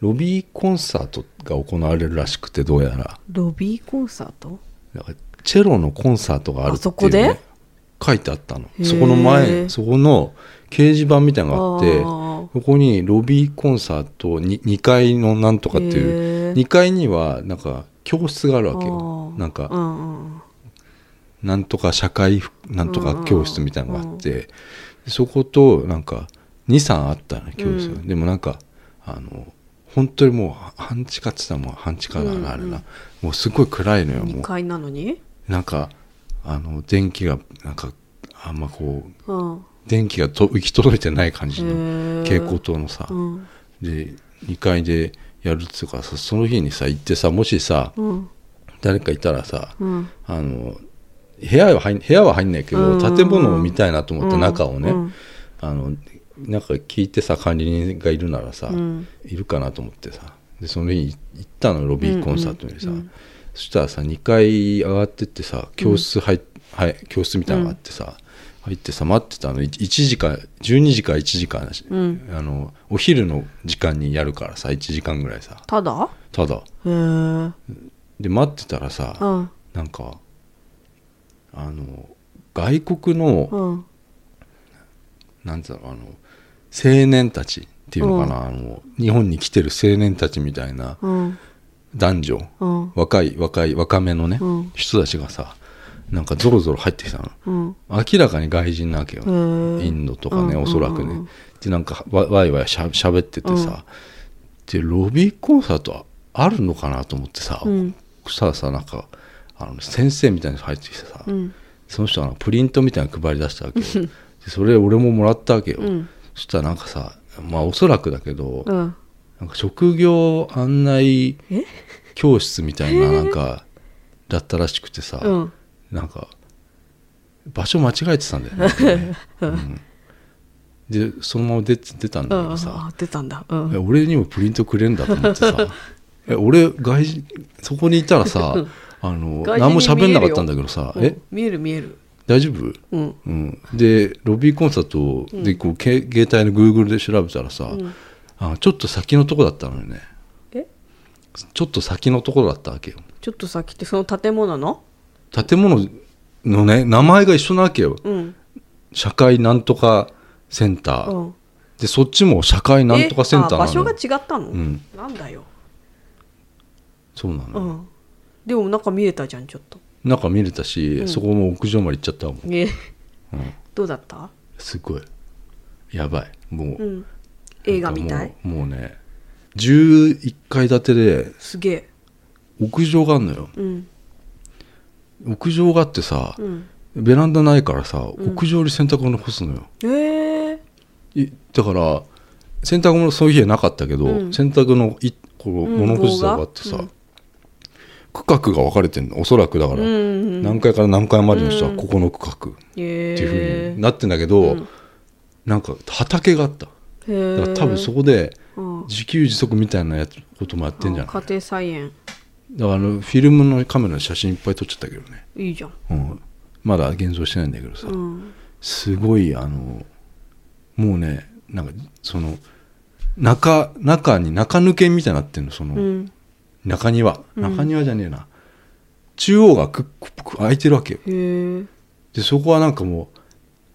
ロビーコンサートが行われるらしくてどうやら。ロビーコンサート？だからチェロのコンサートがあるっていう、ね、あそこで？書いてあったの。そこの前そこの掲示板みたいなのがあってそこにロビーコンサートに2階のなんとかっていうへー。2階にはなんか教室があるわけよ。なんかうんうん。なんとか社会なんとか教室みたいなのがあって、そことなんか23あったの教室が、うん。でもなんかあの本当にもう半地下って言ったらもう半地下だな、うんうんあれなもうすごい暗いのよも2う階なのに？なんかあの電気がなんかあんまこううん。電気がと行き届いてない感じの蛍光灯のさ、うん。で2階でやるっつうからさその日にさ行ってさもしさうん。誰かいたらさ、うん。あの部屋は入ん部屋は入んないけど、うん。建物を見たいなと思ってうん。中をね、うん。あのなんか聞いてさ管理人がいるならさ、うん。いるかなと思ってさでその日行ったのロビーコンサートにさ、うんうんそしたらさ2階上がってってさ教室入っ、はい、教室みたいなのがあってさ、入ってさ待ってたの。1時か12時か1時間、うん。あのお昼の時間にやるからさ1時間ぐらいさ。ただ？ただ。で待ってたらさ、うん。なんかあの外国の、うん。なんつうのあの青年たちっていうのかな、あの日本に来てる青年たちみたいなうん。男女、うん。若い若い若めのね、うん。人たちがさなんかゾロゾロ入ってきたの。うん。明らかに外人なわけよ、インドとかね、うんおそらくね、うんうんでなんかわわいわいしゃしゃべっててさ、でロビーコンサートあるのかなと思ってさ、うん。そしたらさなんかあの先生みたいなの入ってきてさ、うん。その人がプリントみたいなの配り出したわけよ。でそれ俺ももらったわけよ、うんそしたらなんかさまあおそらくだけど、うん。なんか職業案内え？教室みたいななんかだったらしくてさ、うん。なんか場所間違えてたんだよね、(laughs) うん。でそのまま出て出たんだうんけどさ、あ出たんだ。うん。え俺にもプリントくれんだと思ってさ。(laughs) え俺外人そこにいたらさあの何も喋んなかったんだけどさうん。え？見える見える大丈夫？うん。うん、でロビーコンサートでこう、け携帯のグーグルで調べたらさ、ん。あちょっと先のとこだったのよね。え？ちょっと先のところだったわけよ。ちょっとさってその建物の？建物のね名前が一緒なわけよ。うん。社会なんとかセンター、うん。でそっちも社会なんとかセンターなの場所が違ったの？うん。なんだよ。そうなの、うん。でも中見えたじゃんちょっと中見れたし、そこも屋上まで行っちゃったもん、え。うん、どうだった？すごい。やばい。もう、うん。映画みたい？もうもうね。11階建てですげえ。屋上があるのよ。うん。屋上があってさ、うん。ベランダないからさ屋上に洗濯物干すのよ、ええいだから洗濯物そういう日はなかったけど、うん。洗濯のいこううん。物干し座があってさ、棒が？区画が分かれてんの。おそらくだから、うん何階から何階までの人はうん。ここの区画っえていうふうえになってんだけど、うん。なんか畑があった。だから多分そこでうん。自給自足みたいなやつこともやってんじゃない？あ家庭菜園。だからあのフィルムのカメラの写真いっぱい撮っちゃったけどね、いいじゃん。うん、まだ現像してないんだけどさ、うん。すごいあのもうねなんかその中中に中抜けみたいになってんのその、うん中庭。うん。中庭じゃねえな、中央がくくく開いてるわけよ。でそこはなんかもう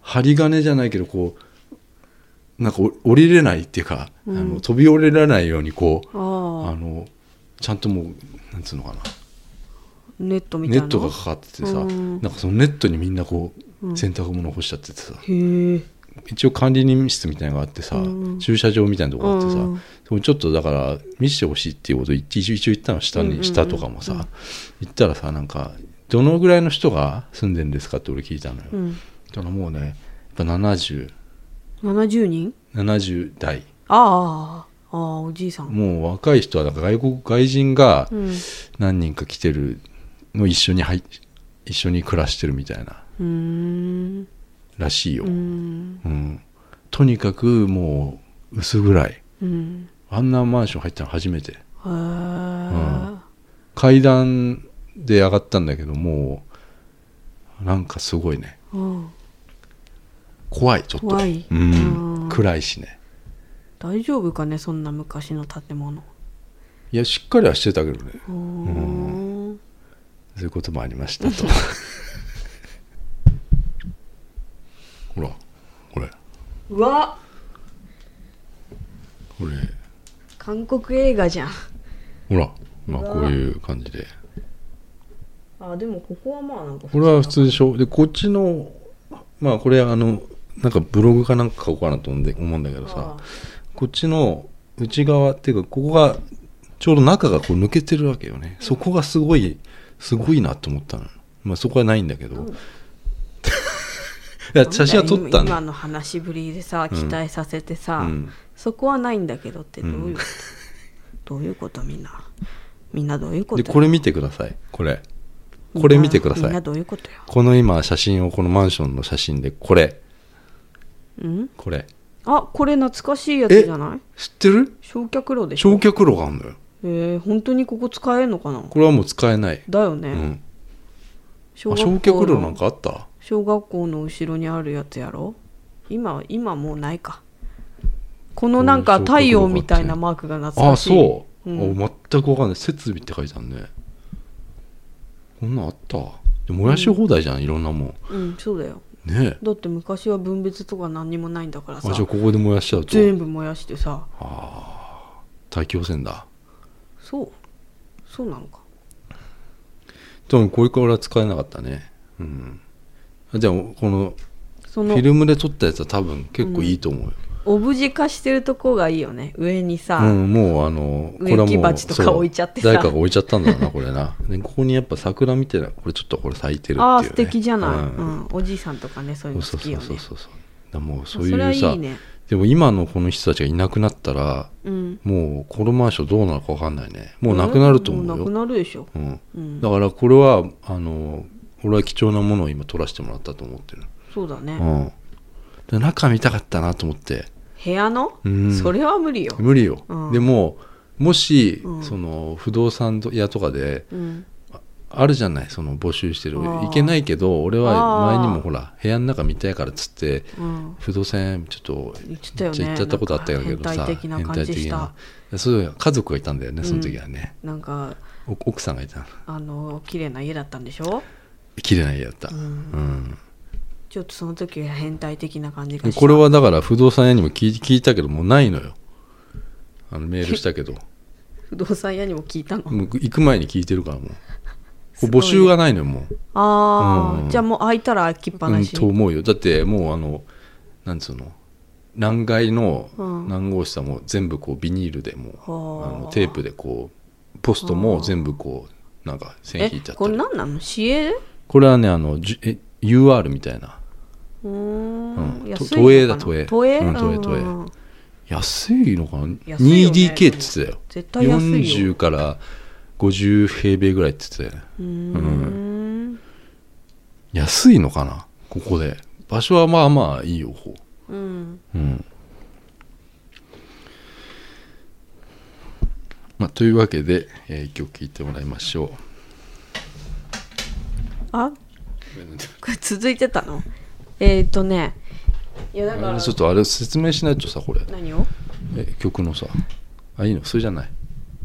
針金じゃないけどこうなんかお降りれないっていうか、うん。あの飛び降りられないようにこうあああのちゃんともうなんつうのかな。ネットみたいなネットがかかっててさ、うん。なんかそのネットにみんなこう、うん。洗濯物干しちゃっててさ。へえ一応管理人室みたいなのがあってさ、うん駐車場みたいなとこがあってさ、うんでもちょっとだから見せてほしいっていうことを一応言ったの下に、下とかもさ、言ったらさなんかどのぐらいの人が住んでるんですかって俺聞いたのよ、うん。だからもうねやっぱ7070 70人？代。ああああおじいさん。もう若い人はだから外国外人が何人か来てるの一緒に入っ一緒に暮らしてるみたいな。ーんらしいよ、ううん。んとにかくもう薄暗い。うん。あんなマンション入ったの初めて。へえ階段で上がったんだけどもうなんかすごいね。うん。怖いちょっと。怖い。うん。うん。暗いしね。大丈夫かねそんな昔の建物。いやしっかりはしてたけどね。うーん。そういうこともありましたと (laughs) ほらこれ。うわ。これ。韓国映画じゃん。ほらまあこういう感じで。あでもここはまあなんかこれは普通でしょ？でこっちのまあこれあのなんかブログかなんか書こうかなと思うんだけどさ。あ。こっちの内側っていうかここがちょうど中がこう抜けてるわけよね。そこがすごいすごいなと思ったの。まあそこはないんだけど、うん写真は撮ったの今の話ぶりでさ期待させてさ、うん。そこはないんだけどってどういうこと、どういうことみんな？みんなどういうことでこれ見てください。これ。これ見てくだみんなさいどういうことよ？この今写真をこのマンションの写真でこれ。うん？これ。あこれ懐かしいやつじゃない？知ってる？焼却炉でしょ？焼却炉があるのよ。えー、本当にここ使えんのかな？これはもう使えない、だよね、うん、焼却炉なんのかあった？小学校の後ろにあるやつやろ？今は今もうないか。このなんか太陽みたいなマークが懐あかしい。そう、うん。あ全く分かんない。設備って書いてあるね。こんなんあった？で燃やし放題じゃん、いろんなもうんそうだよ。んねえ。だって昔は分別とか何にもないんだからさ。あじゃあここで燃やしちゃうと。全部燃やしてさ。大気汚染だ。そう。そうなのか。多分これから使えなかったね。うん。あじゃあこのフィルムで撮ったやつは多分結構いいと思うよ、オブジェ化してるとこがいいよね。上にさ、うん、もうあのこれはもとかそう置いちゃってさ。誰かが置いちゃったんだろうなこれな。でここにやっぱ桜見てなこれちょっとこれ咲いてるっていう、ね、ああ素敵じゃない、ううん。んおじいさんとかねそういうのそうそう好きよね。そうそうそうだからもうそういうさいいね。でも今のこの人たちがいなくなったらうん。もうこのマンションどうなるか分かんないね。もうなくなると思うよ、もうなくなるでしょ。うん、うん。だからこれはあの俺は貴重なものを今撮らせてもらったと思ってる、そうだね、うん、で中見たかったなと思って。部屋の、うん。それは無理よ、無理よ、うん。でももし、うん。その不動産屋とかでうん、あるじゃないその募集してる。いけないけど俺は前にもほら部屋の中見たいからっつってうん、不動産屋ちょっと行っちゃったことあったけどさ変態的なそういう家族がいたんだよねその時はね、なんかお奥さんがいたあの綺麗な家だったんでしょ、綺麗な家だった、うん。うん。ちょっとその時は変態的な感じがこれはだから不動産屋にも聞い聞いたけどもうないのよ。あのメールしたけど。(laughs) 不動産屋にも聞いたの？もう行く前に聞いてるからもう。(laughs) 募集がないのよもう。ああ、うん。じゃあもう開いたら開きっぱう、なんし、と思うよ。だってもうあのなんつうの？何階のうん。何号室はもう全部こうビニールでもうはあ。あのテープでこうポストも全部こうなんか線引いちゃったり。れ何なの？市営これはねあのじゅえ UR みたいな。うん。ん。安いと都営だ都営。な都営？うん都営。都営。安いのかな？安いよね。2DK って言ってたよ。絶対安いよ。40から50平米ぐらいって言ってたよね。うーん。安いのかな？ここで。場所はまあまあいいよほうん。ううん。まあというわけで、えー、一曲聴いてもらいましょあ？これ続いてたの？えっ、ー、とねいやだからうちょっとあれ説明しないとさこれ。何を？え曲のさ。あいいの？それじゃない？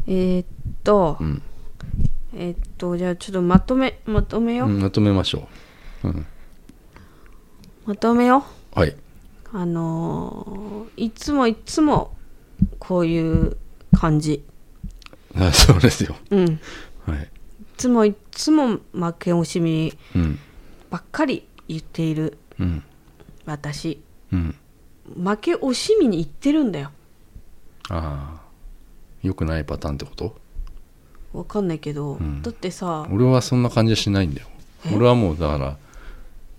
えー、っと、うん、えーっとじゃあちょっとまとめまとめよう、うん、まとめましょう、うん、まとめよう。はい。あのーいつもいつもこういう感じ。あ (laughs) そうですよ。うんつもいつも負け惜しみうん。ばっかり言っているうん。私。うん。負け惜しみに行ってるんだよ。ああ。よくないパターンってこと？わかんないけど、ん。だってさ俺はそんな感じはしないんだよ。え？俺はもうだから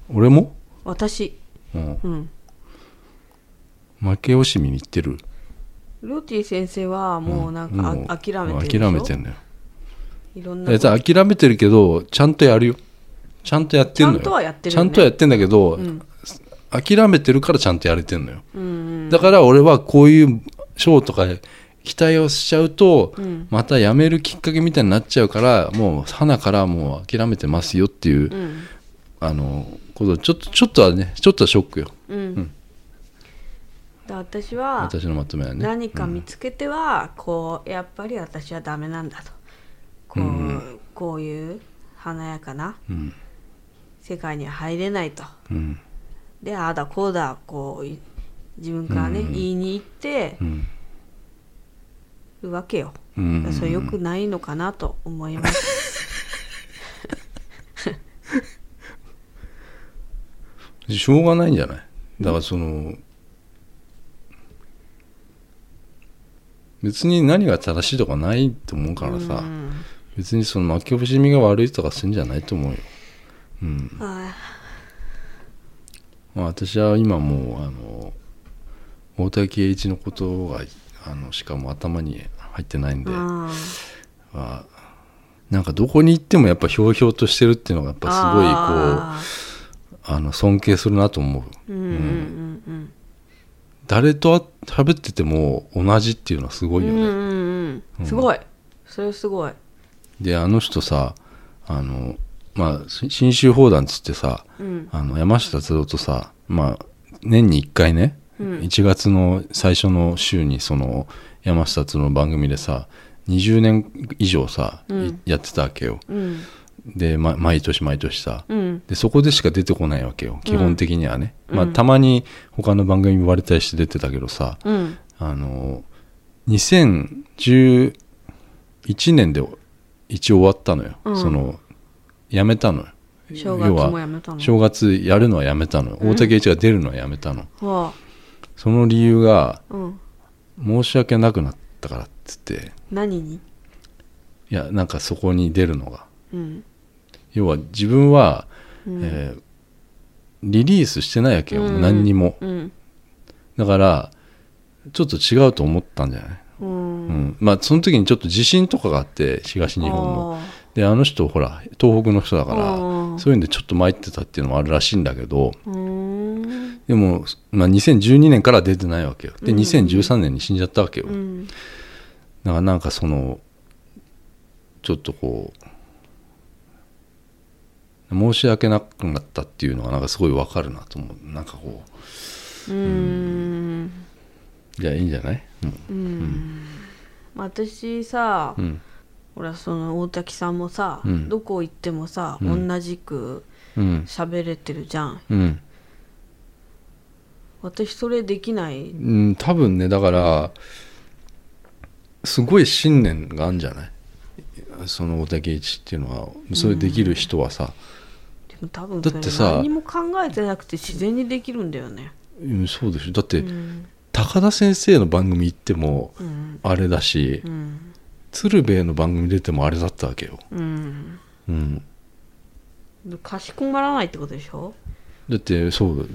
俺も、私。うん、うん。負け惜しみに行ってる。ローティ先生はもうなんか諦めてるでしょ？諦めてんのよいろんなと。諦めてるけどちゃんとやるよ。ちゃんとやってんのよ。ちゃんとはやってるね。ゃんとはやってんだけど、ん。諦めてるからちゃんとやれてんのよ。うんうん。だから俺はこういう賞とか期待をしちゃうと、うん。またやめるきっかけみたいになっちゃうからもう花からもう諦めてますよっていう、うん。あのことちょっとちょっとはねちょっとはショックよ。うん、だ私は私のまとめはね何か見つけてはこうやっぱり私はダメなん。だとこう,、こういう華やかなうん。世界には入れないと。うん。でああだこうだこうい自分からね、言いに行ってうん。るわけよ、うん。それ良くないのかなと思います。しょうがないんじゃない？だからその別に何が正しいとかないと思うからさ、うん別にその負け惜しみが悪いとかするんじゃないと思うよ、うん。あまあ、私は今もうあの大竹栄一のことがあのしかも頭に入ってないんで、あまあなんかどこに行ってもやっぱひょうひょうとしてるっていうのがやっぱすごいこうあの尊敬するなと思う。ううんうんうん。誰と喋ってても同じっていうのはすごいよね、うんうんうん。うん。すごい。それすごいであの人さあのまあし新州砲弾っつってさうん。あの山下達郎とさまあ年に1回ね、うん。1月の最初の週にその山下達郎の番組でさ20年以上さ、いうん。やってたわけよ。うん。で、ま、毎年毎年さうん。でそこでしか出てこないわけよ。基本的にはね、うん。まあたまに他の番組言われたりして出てたけどさうん。あの2011年で一応終わったのよ、うん。そのやめたのよ。正月もやめたの？正月やるのはやめたのよ、大竹一が出るのはやめたのはその理由があうん。申し訳なくなったからっつって。何に？いやなんかそこに出るのが。うん。要は自分は、うん。えーリリースしてないわけよ、うん。何にも。うん。だからちょっと違うと思ったんじゃない、ううん。んまあその時にちょっと地震とかがあって東日本の。あであの人ほら東北の人だからうん。そういうんでちょっと参ってたっていうのもあるらしいんだけどでも、まあ、2012年から出てないわけよ。でうん。2013年に死んじゃったわけよ、うん。だからなんかそのちょっとこう申し訳なくなったっていうのがなんかすごいわかるなと思う。なんかこうーん。うじゃあいいんじゃない？うん。私さうん。ほらその大滝さんもさうん。どこ行ってもさうん。同じくうん。喋れてるじゃん。うん、私それできない？うん、多分ねだからすごい信念があるんじゃない？その大竹一っていうのは。それできる人はさ、でも多分それだってさ何も考えてなくて自然にできるんだよね。うん、そうでしょ。だって、うん高田先生の番組行ってもうん。あれだし、うん。鶴瓶の番組出てもあれだったわけよ、うん。うん、かしこまらないってことでしょ？だってそう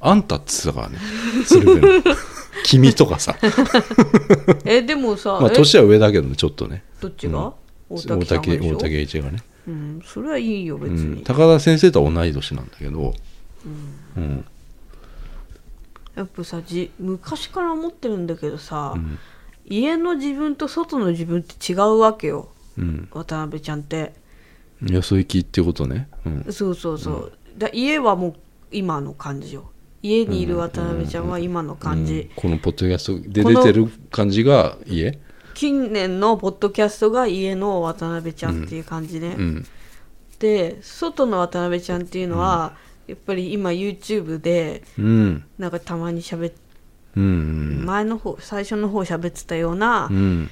あんたっつってたからね。鶴瓶の。(laughs) 君とかさ。(laughs) えでもさまあえ？年は上だけどねちょっとね。どっちが？大大滝さんが竹大竹一がね、うん。それはいいよ別うん、に高田先生とは同い年なんだけど、うんやっぱさじ昔から思ってるんだけどさ、うん。家の自分と外の自分って違うわけよ。うん、渡辺ちゃんって。よそ行きってことね、うん。そうそうそう、だ家はもう今の感じよ。家にいる渡辺ちゃんは今の感じ、うん。このポッドキャストで出てる感じが家？近年のポッドキャストが家の渡辺ちゃんっていう感じね、うん。で外の渡辺ちゃんっていうのは、やっぱり今 YouTube でうん。なんかたまに喋っうん。前の方最初の方喋ってたようなう、ん。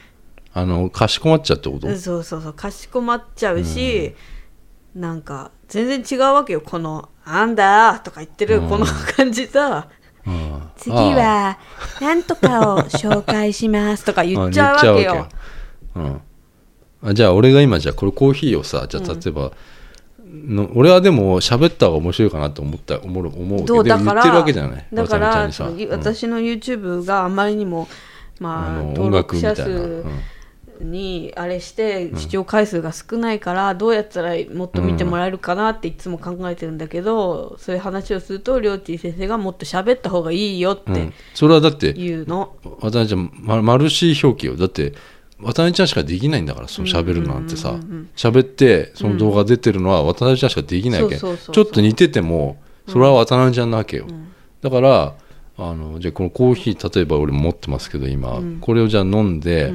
あのかしこまっちゃうってこと？そうそうそうかしこまっちゃうし、なんか全然違うわけよ。この「あんだ!」とか言ってるうん。この感じさ、うん。次はなんとかを紹介しますとか言っちゃうわけよ。あじゃあ俺が今じゃあこれコーヒーをさじゃあ例えば、の俺はでも喋った方が面白いかなと思った思う思うけどだから言ってるわけじゃない。だから私の YouTube があまりにもまああの登録者数うん。にあれして視聴回数が少ないからどうやったらもっと見てもらえるかなっていつも考えてるんだけどそういう話をするとりょうちぃ先生がもっと喋った方がいいよってうん。それはだって言うの、渡辺ちゃマルシー表記よ。だって渡辺ちゃんしかできないんだからその喋るなんてさ。喋ってその動画出てるのは渡辺ちゃんしかできないわけ。ちょっと似ててもそれは渡辺ちゃんなわけよ、だからあのじゃあこのコーヒー例えば俺持ってますけど今、これをじゃあ飲んで、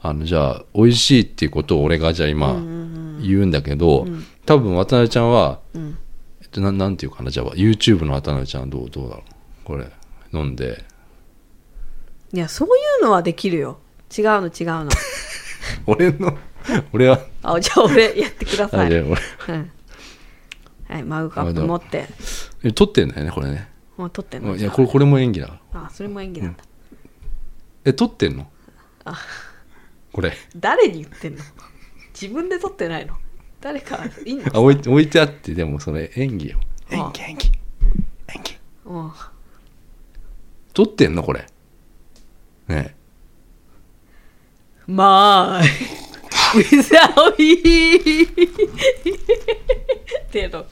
あのじゃあ美味しいっていうことを俺がじゃあ今言うんだけど、多分渡辺ちゃんは、ん。えっと、ななんていうかなじゃあ YouTube の渡辺ちゃんはどうどうだろう？これ飲んで。いやそういうのはできるよ違うの違うの。(laughs) 俺の俺は。あじゃあ俺やってください、あじゃあ俺。うん。はい、マグカップ持って。え撮ってんだよねこれね。もう撮ってんの？いやこれこれも演技だ。あそれも演技なん。だ、え撮ってんの？あ。これ。誰に言ってんの？自分で撮ってないの？誰かいんの？あ置いて置いてあってでもそれ演技よ。あ。演技演技。演技。うん撮ってんのこれ。ねまあ、ウィザービー。っていうの、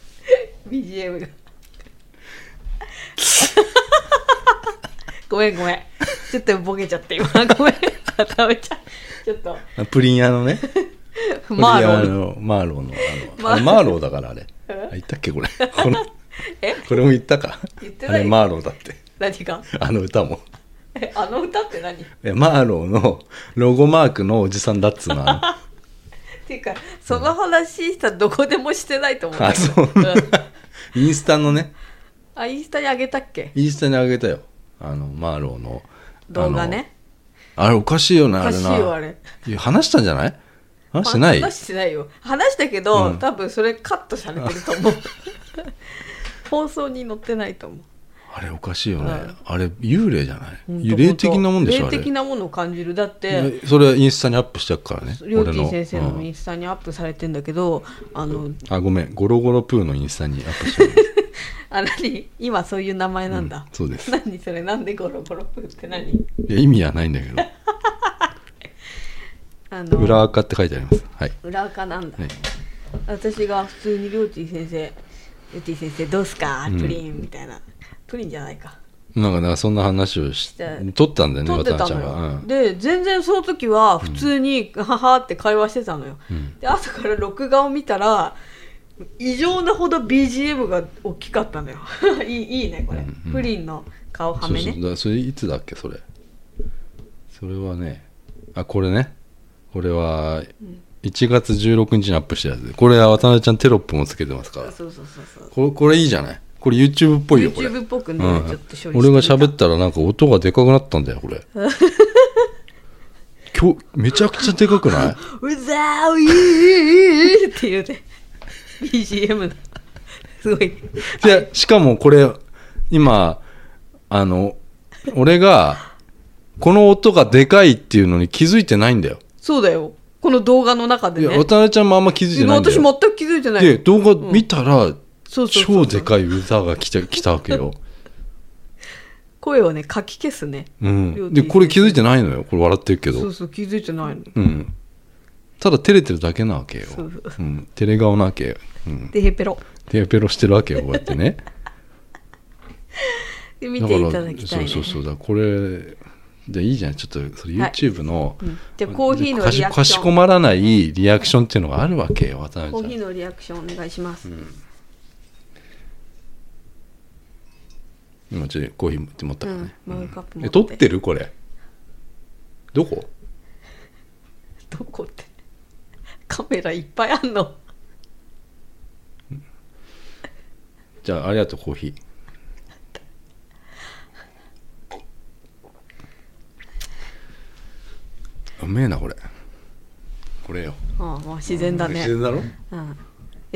BGM が。(laughs) ごめんごめん。ちょっとボケちゃって今。ごめん。食べちゃう。ちょっと、あプリン屋のね。(laughs) マーロン。プリン屋のマーローのあのマーローだからあれ。(laughs) あ言ったっけこれ。このえ？これも言ったか。あれマーローだって。何が？あの歌もえ、(laughs) あの歌って何？っえマーローのロゴマークのおじさんだっつうのあ (laughs) ていうか、その話したらどこでもしてないと思うんだけそう。インスタのね。あ、インスタにあげたっけ？インスタにあげたよ。あのマーローの動画ね。あのあれおかしいよねおかしいなよ、あれ。いや話したんじゃない？話してない？話してないよ。話したけど、うん。多分それカットされてると思う。(laughs) 放送に載ってないと思うあれおかしいよね、うんあれ幽霊じゃない？ほんと霊的なもんでしょ霊的なものを感じる。だってえそれはインスタにアップしてあるからねりょうちん先生のうん。インスタにアップされてんだけど、あのあごめん。ゴロゴロプーのインスタにアップして (laughs) あるあ何？今そういう名前なんだ、そうです。何それ？なんでゴロゴロプーって何？いや意味はないんだけど。(laughs) あの裏垢って書いてあります。はい、裏垢なんだ、はい、私が普通にりょうちん先生りょうちん先生どうすか？うん。プリンみたいな、プリンじゃないか。なんかなんかそんな話をしして撮ったんだよね撮ってた渡辺ちゃんが、のよ、うん。で全然その時は普通に「はは」って会話してたのよ、うん。で後から録画を見たら異常なほど BGM が大きかったのよ。(laughs) いいいいねこれ、うんうん。プリンの顔はめね。そうそう。それいつだっけそれ。それはねあこれね。これは1月16日にアップしたやつ。でこれは渡辺ちゃんテロップもつけてますから。そうそうそうそう。これこれいいじゃないこれ YouTube っぽいよこれ。YouTube っぽくね、うん。ちょっと俺が喋っったらなんか音がでかくなったんだよこれ。(laughs) 今日めちゃくちゃでかくない？うざーいっていうね。BGM のすごい。でしかもこれ今あの俺がこの音がでかいっていうのに気づいてないんだよ。そうだよ。この動画の中でいやね渡辺ちゃんもあんま気づいてないんだ私よ全く気づいてない。で動画見たら、そうそうそう超でかい歌が来た来たわけよ、(laughs) 声をねかき消すね。うん、でこれ気づいてないのよ。これ笑ってるけど。そうそう気づいてないの。うん、ただ照れてるだけなわけよ。そうそう。うん、照れ顔なわけよ、うん、でヘペロテーペロしてるわけよこうやってね。(laughs) で見ていただきたいね。そうそうそう。だこれでいいじゃん。ちょっとそれはい。YouTube の、うん。じゃあコーヒーのリアクション。かしこまらないリアクションっていうのがあるわけよ渡コー辺ちゃんヒーのリアクションお願いします、今ちょっとコーヒーって持ったからね、うんマグカップ持えって。撮ってる？これ。どこ？(laughs) どこって。カメラいっぱいあんの。じゃあありがとうコーヒー。(laughs) うめえなこれ。これよ。ああもう自然だね。自然だろ？うん、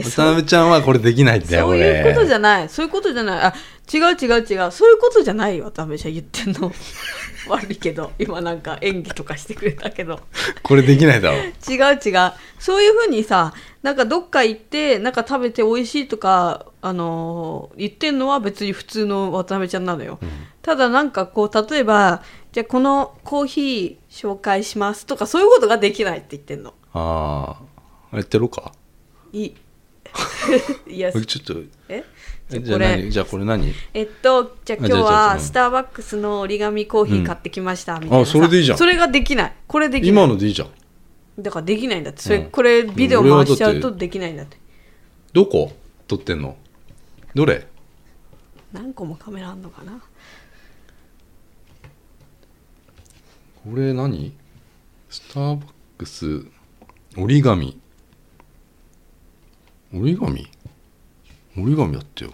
渡辺ちゃんはこれできないんだよそういうことじゃゃない。そういうことじゃない。あ違う違う違う。そういうことじゃないよ渡辺ちゃん言ってんの。(laughs) 悪いけど今なんか演技とかしてくれたけど。これできないだろ。違う違う。そういうふうにさなんかどっか行ってなんか食べて美味しいとか、あのー言ってんのは別に普通の渡辺ちゃんなのよ、ただなんかこう例えばじゃあこのコーヒー紹介しますとかそういうことができないって言ってんの。ああやってろうか。いい (laughs) いやちょっと。え？えじゃあこれ。じゃあ何？じゃあこれ何？えっとじゃあ今日はスターバックスの折り紙コーヒー買ってきました、みたいなさ。あそれでいいじゃん。それができない。これできない。今のでいいじゃん。だからできないんだって。それ、うんこれビデオ回しちゃうとできないんだって。どこ？撮ってんの？どれ？何個もカメラあんのかな？これ何？スターバックス折り紙折り紙折り紙やってよ。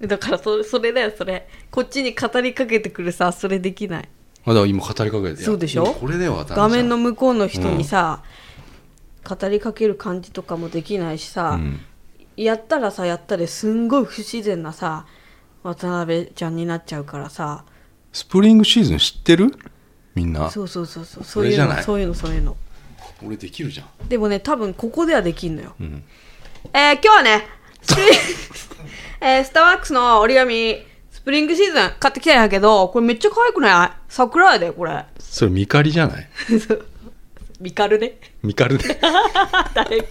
だからそれそれだよそれ。こっちに語りかけてくるさそれできない。あだから今語りかけてそうでしょ？これでは画面の向こうの人にさ、語りかける感じとかもできないしさ、うん。やったらさやったですんごい不自然なさ渡辺ちゃんになっちゃうからさ。スプリングシーズン知ってる？みんな。そうそうそうそう。そういうのそういうのそういうの俺できるじゃん。でもね多分ここではできんのよ、ん。えー今日はねえースターバックスの折り紙スプリングシーズン買ってきたんやけどこれめっちゃ可愛くない？桜やでこれ。それミカリじゃない？(laughs) ミカルね。ミカルで (laughs) 誰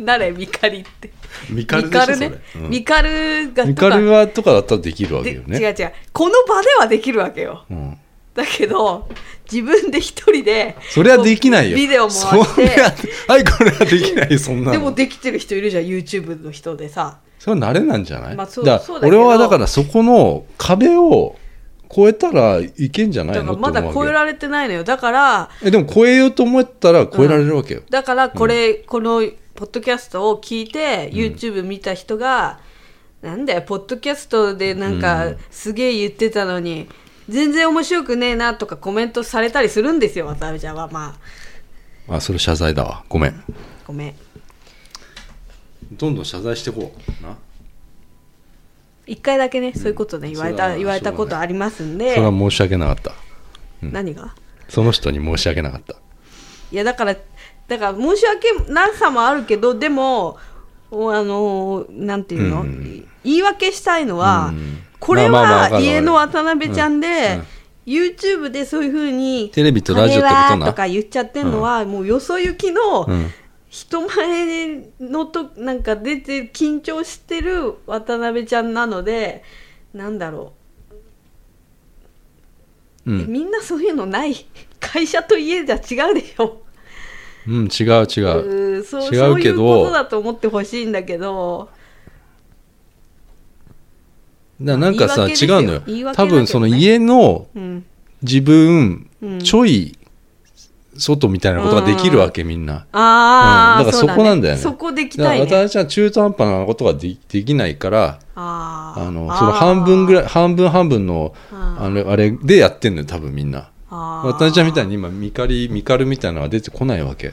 誰ミカリって。ミカルね、うん。ミカルがミカルはとかだったらできるわけでよね。違う違う。この場ではできるわけよ。うんだけど自分で一人でそれはできないよ。ビデオ回して。それははいこれはできないよそんなの。でもできてる人いるじゃん YouTube の人でさ。それは慣れなんじゃない、まあそうだそうだ俺はだからそこの壁を越えたらいけんじゃないのまだ超えられてないのよ。だからえでも超えようと思ったら超えられるわけよ、だからこれ、このポッドキャストを聞いて YouTube 見た人が、なんだよポッドキャストでなんかすげえ言ってたのに、全然面白くねえなとかコメントされたりするんですよ渡辺ちゃんは。まあ。あそれ謝罪だわ。ごめん。ごめん。どんどん謝罪してこうな。一回だけね、そういうことね言われたそれは言われたことありますんで。それは申し訳なかった。何が？その人に申し訳なかった。いやだからだから申し訳なさもあるけどでもおあのなんていうの、うん。言い訳したいのは、うんこれは家の渡辺ちゃんで、うん。YouTube でそういうふうにテレビとラジオってことな。とか言っちゃってんのは、もうよそ行きの、うん。人前のとなんか出て緊張してる渡辺ちゃんなのでなんだろう、うん、みんなそういうのない会社と家じゃ違うでしょ。うん、違う違う。うう違うけど。そういうことだと思ってほしいんだけどだなんかさ違うのよ。多分その家のうん。自分、うん。ちょい外みたいなことができるわけ、みんな。ああ、うんだからそこなんだよね。そこできたいね私は中途半端なことがでできないからあのその半分ぐらい半分半分のあー。あれでやってんのよ多分みんな。あー。渡辺ちゃんみたいに今ミカリミカルみたいなのが出てこないわけ。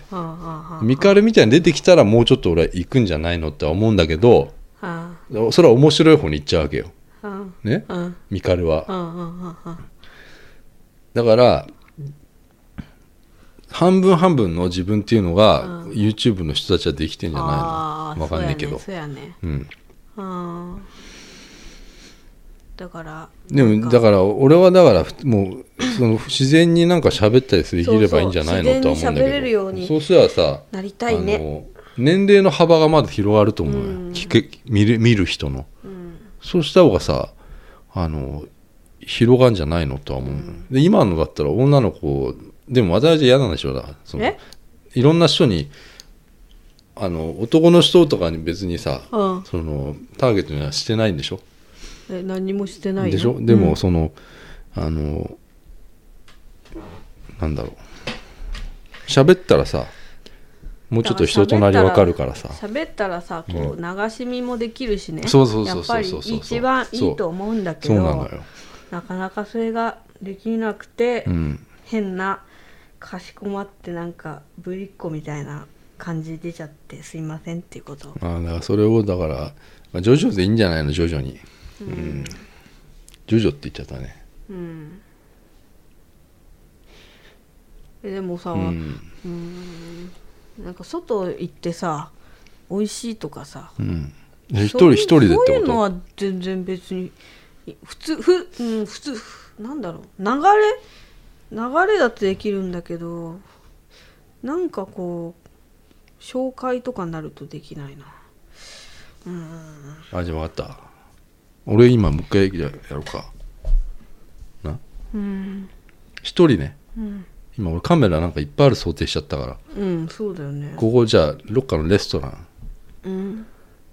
ミカルみたいに出てきたらもうちょっと俺は行くんじゃないのって思うんだけどあそれは面白い方に行っちゃうわけよね？うん。ミカルは。だから半分半分の自分っていうのが、うん。YouTube の人たちはできてんじゃないの？わかんないけど。そうやねうん。だからでもだから俺はだからもうその自然になんか喋ったりできればいいんじゃないのとは思うんだけど。そうすればさなりたいね。年齢の幅がまだ広がると思うよ、うん。聞け見る見る人の。うんそうした方がさあの広がんじゃないのとは思う。のよ、で今のだったら女の子でも私は嫌なんでしょうだ。そのえ？いろんな人にあの男の人とかに別にさ、うん。そのターゲットにはしてないんでしょ？え何もしてないよでしょ？でも、うん。そのあのなんだろう。喋ったらさもうちょっと人となりわかるからさ。喋ったらさこう流し見もできるしね。そうそうそうやっぱりそうそう。そう一番いいと思うんだけどそうなのよ、なかなかそれができなくて、うん、変なかしこまってなんかぶりっ子みたいな感じ出ちゃってすいませんっていうこと。ああだからそれをだから、まあ、ジョジョでいいんじゃないの？徐々に。うん、ジョジョって言っちゃったね。うん。えでもさ、うんなんか外行ってさ美味しいとかさうん。え一人一人でってそういうのことは全然別にい普通ふ、うん、普通ふなんだろう。流れ流れだとできるんだけどなんかこう紹介とかになるとできないな。あじゃあ分かった。俺今もう一回ややろうか。な？うん。一人ね。うん、今俺カメラなんかいっぱいある想定しちゃったから。うん、そうだよね。ここじゃあどっかのレストラン。うん。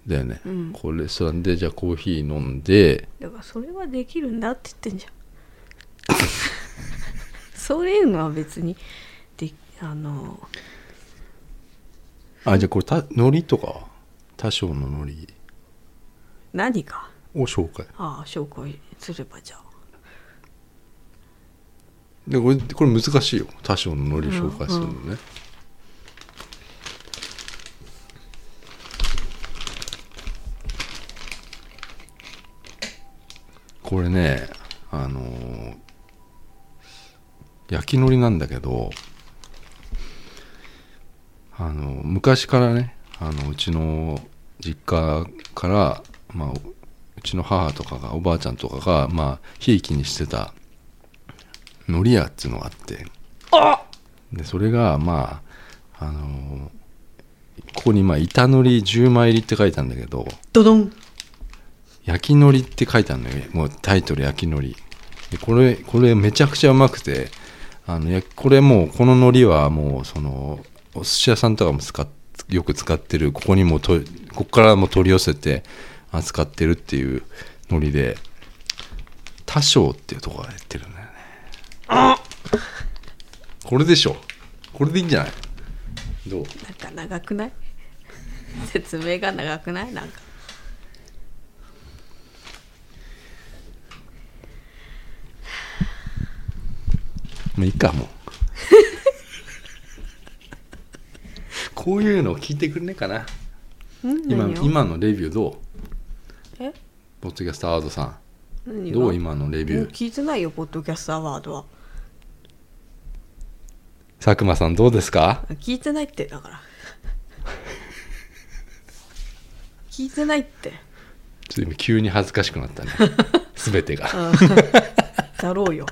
だよね、うん。こうレストランでじゃあコーヒー飲んで。だからそれはできるんだって言ってんじゃん。(laughs) そういうのは別にであのあじゃあこれた海苔とか？は多少の海苔。何か？を紹介。ああ紹介すればじゃあでこれこれ難しいよ。多少の海苔紹介するのね、これねあのー焼き海苔なんだけどあの昔からねあのうちの実家から、まあ、うちの母とかがおばあちゃんとかがまあひいきにしてた海苔屋っていうのがあって。でそれがまああのーここにまあ板海苔10枚入りって書いてあるんだけど。ドドン！焼き海苔って書いてあるのよもうタイトル焼き海苔。でこれこれめちゃくちゃうまくてあのやこれもうこの海苔はもうそのお寿司屋さんとかも使っよく使ってる。ここにもとここからも取り寄せて扱ってるっていう海苔で多少っていうところがやってるんだよねこれでしょ。これでいいんじゃない？どう？なんか長くない？(laughs) 説明が長くない？なんか。もういいかもう。(laughs) こういうのを聞いてくれねえかな。今今のレビューどう？え？ポッドキャストアワードさ何が？んどう？今のレビュー。もう聞いてないよポッドキャストアワードは佐久間さんどうですか？聞いてないってだから。聞いてないって。ちょっと今急に恥ずかしくなったね。(laughs) 全てが。だろうよ。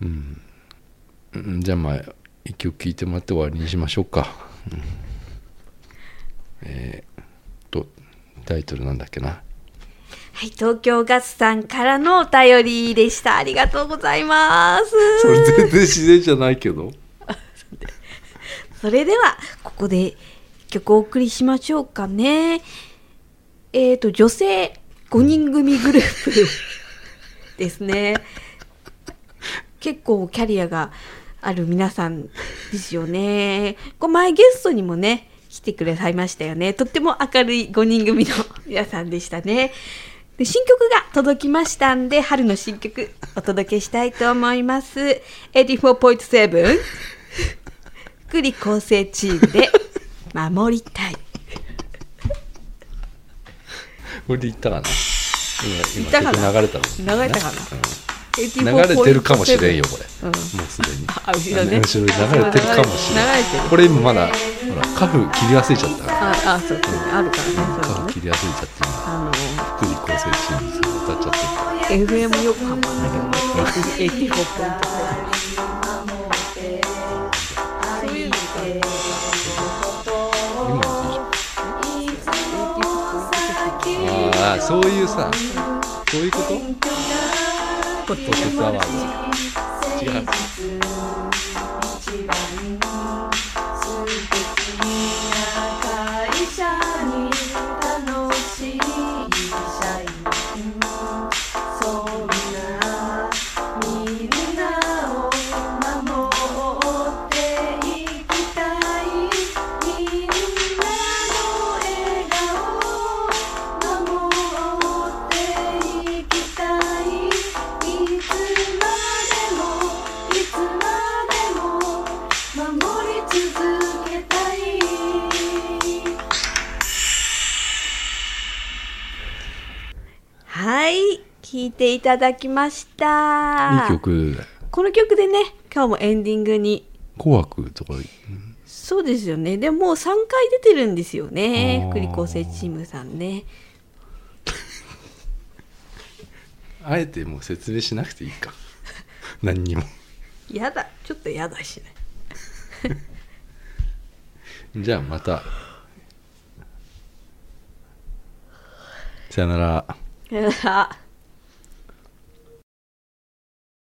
うん。じゃあまあ一曲聴いてもらって終わりにしましょうか、うん。えー、とタイトルなんだっけなはい東京ガスさんからのお便りでした。ありがとうございます。それ全然自然じゃないけど。(laughs) それではここで曲をお送りしましょうかね。えっ、と女性5人組グループですね。結構キャリアがある皆さんですよね。こう前ゲストにもね来てくださいましたよね。とっても明るい5人組の皆さんでしたねで新曲が届きましたんで春の新曲お届けしたいと思います。84.7福利厚生チームで守りたい。これで言ったかな？今今曲流れたの。流れたかな？うん流れてるかもしれんよこれ。うん。もうすでに。あ後ろね。後ろに流れてるかもしれない流れてる。これ今まだほらカフ切り忘れちゃったから。ああそうそうあるからねカフ切り忘れちゃって今あの福利厚生チームさん歌っちゃって。る FM 横浜だけどね84.7そういうの今のいいじゃんああそういうさそういうこと？ポッドキャストアワード違う。聴いていただきました。いい曲。この曲でね今日もエンディングに。紅白とか。そうですよね。でももう3回出てるんですよね。福利厚生チームさんね。あえてもう説明しなくていいか。(laughs) 何にも。やだ。ちょっとやだしね。(laughs) じゃあまた。さよなら。やだ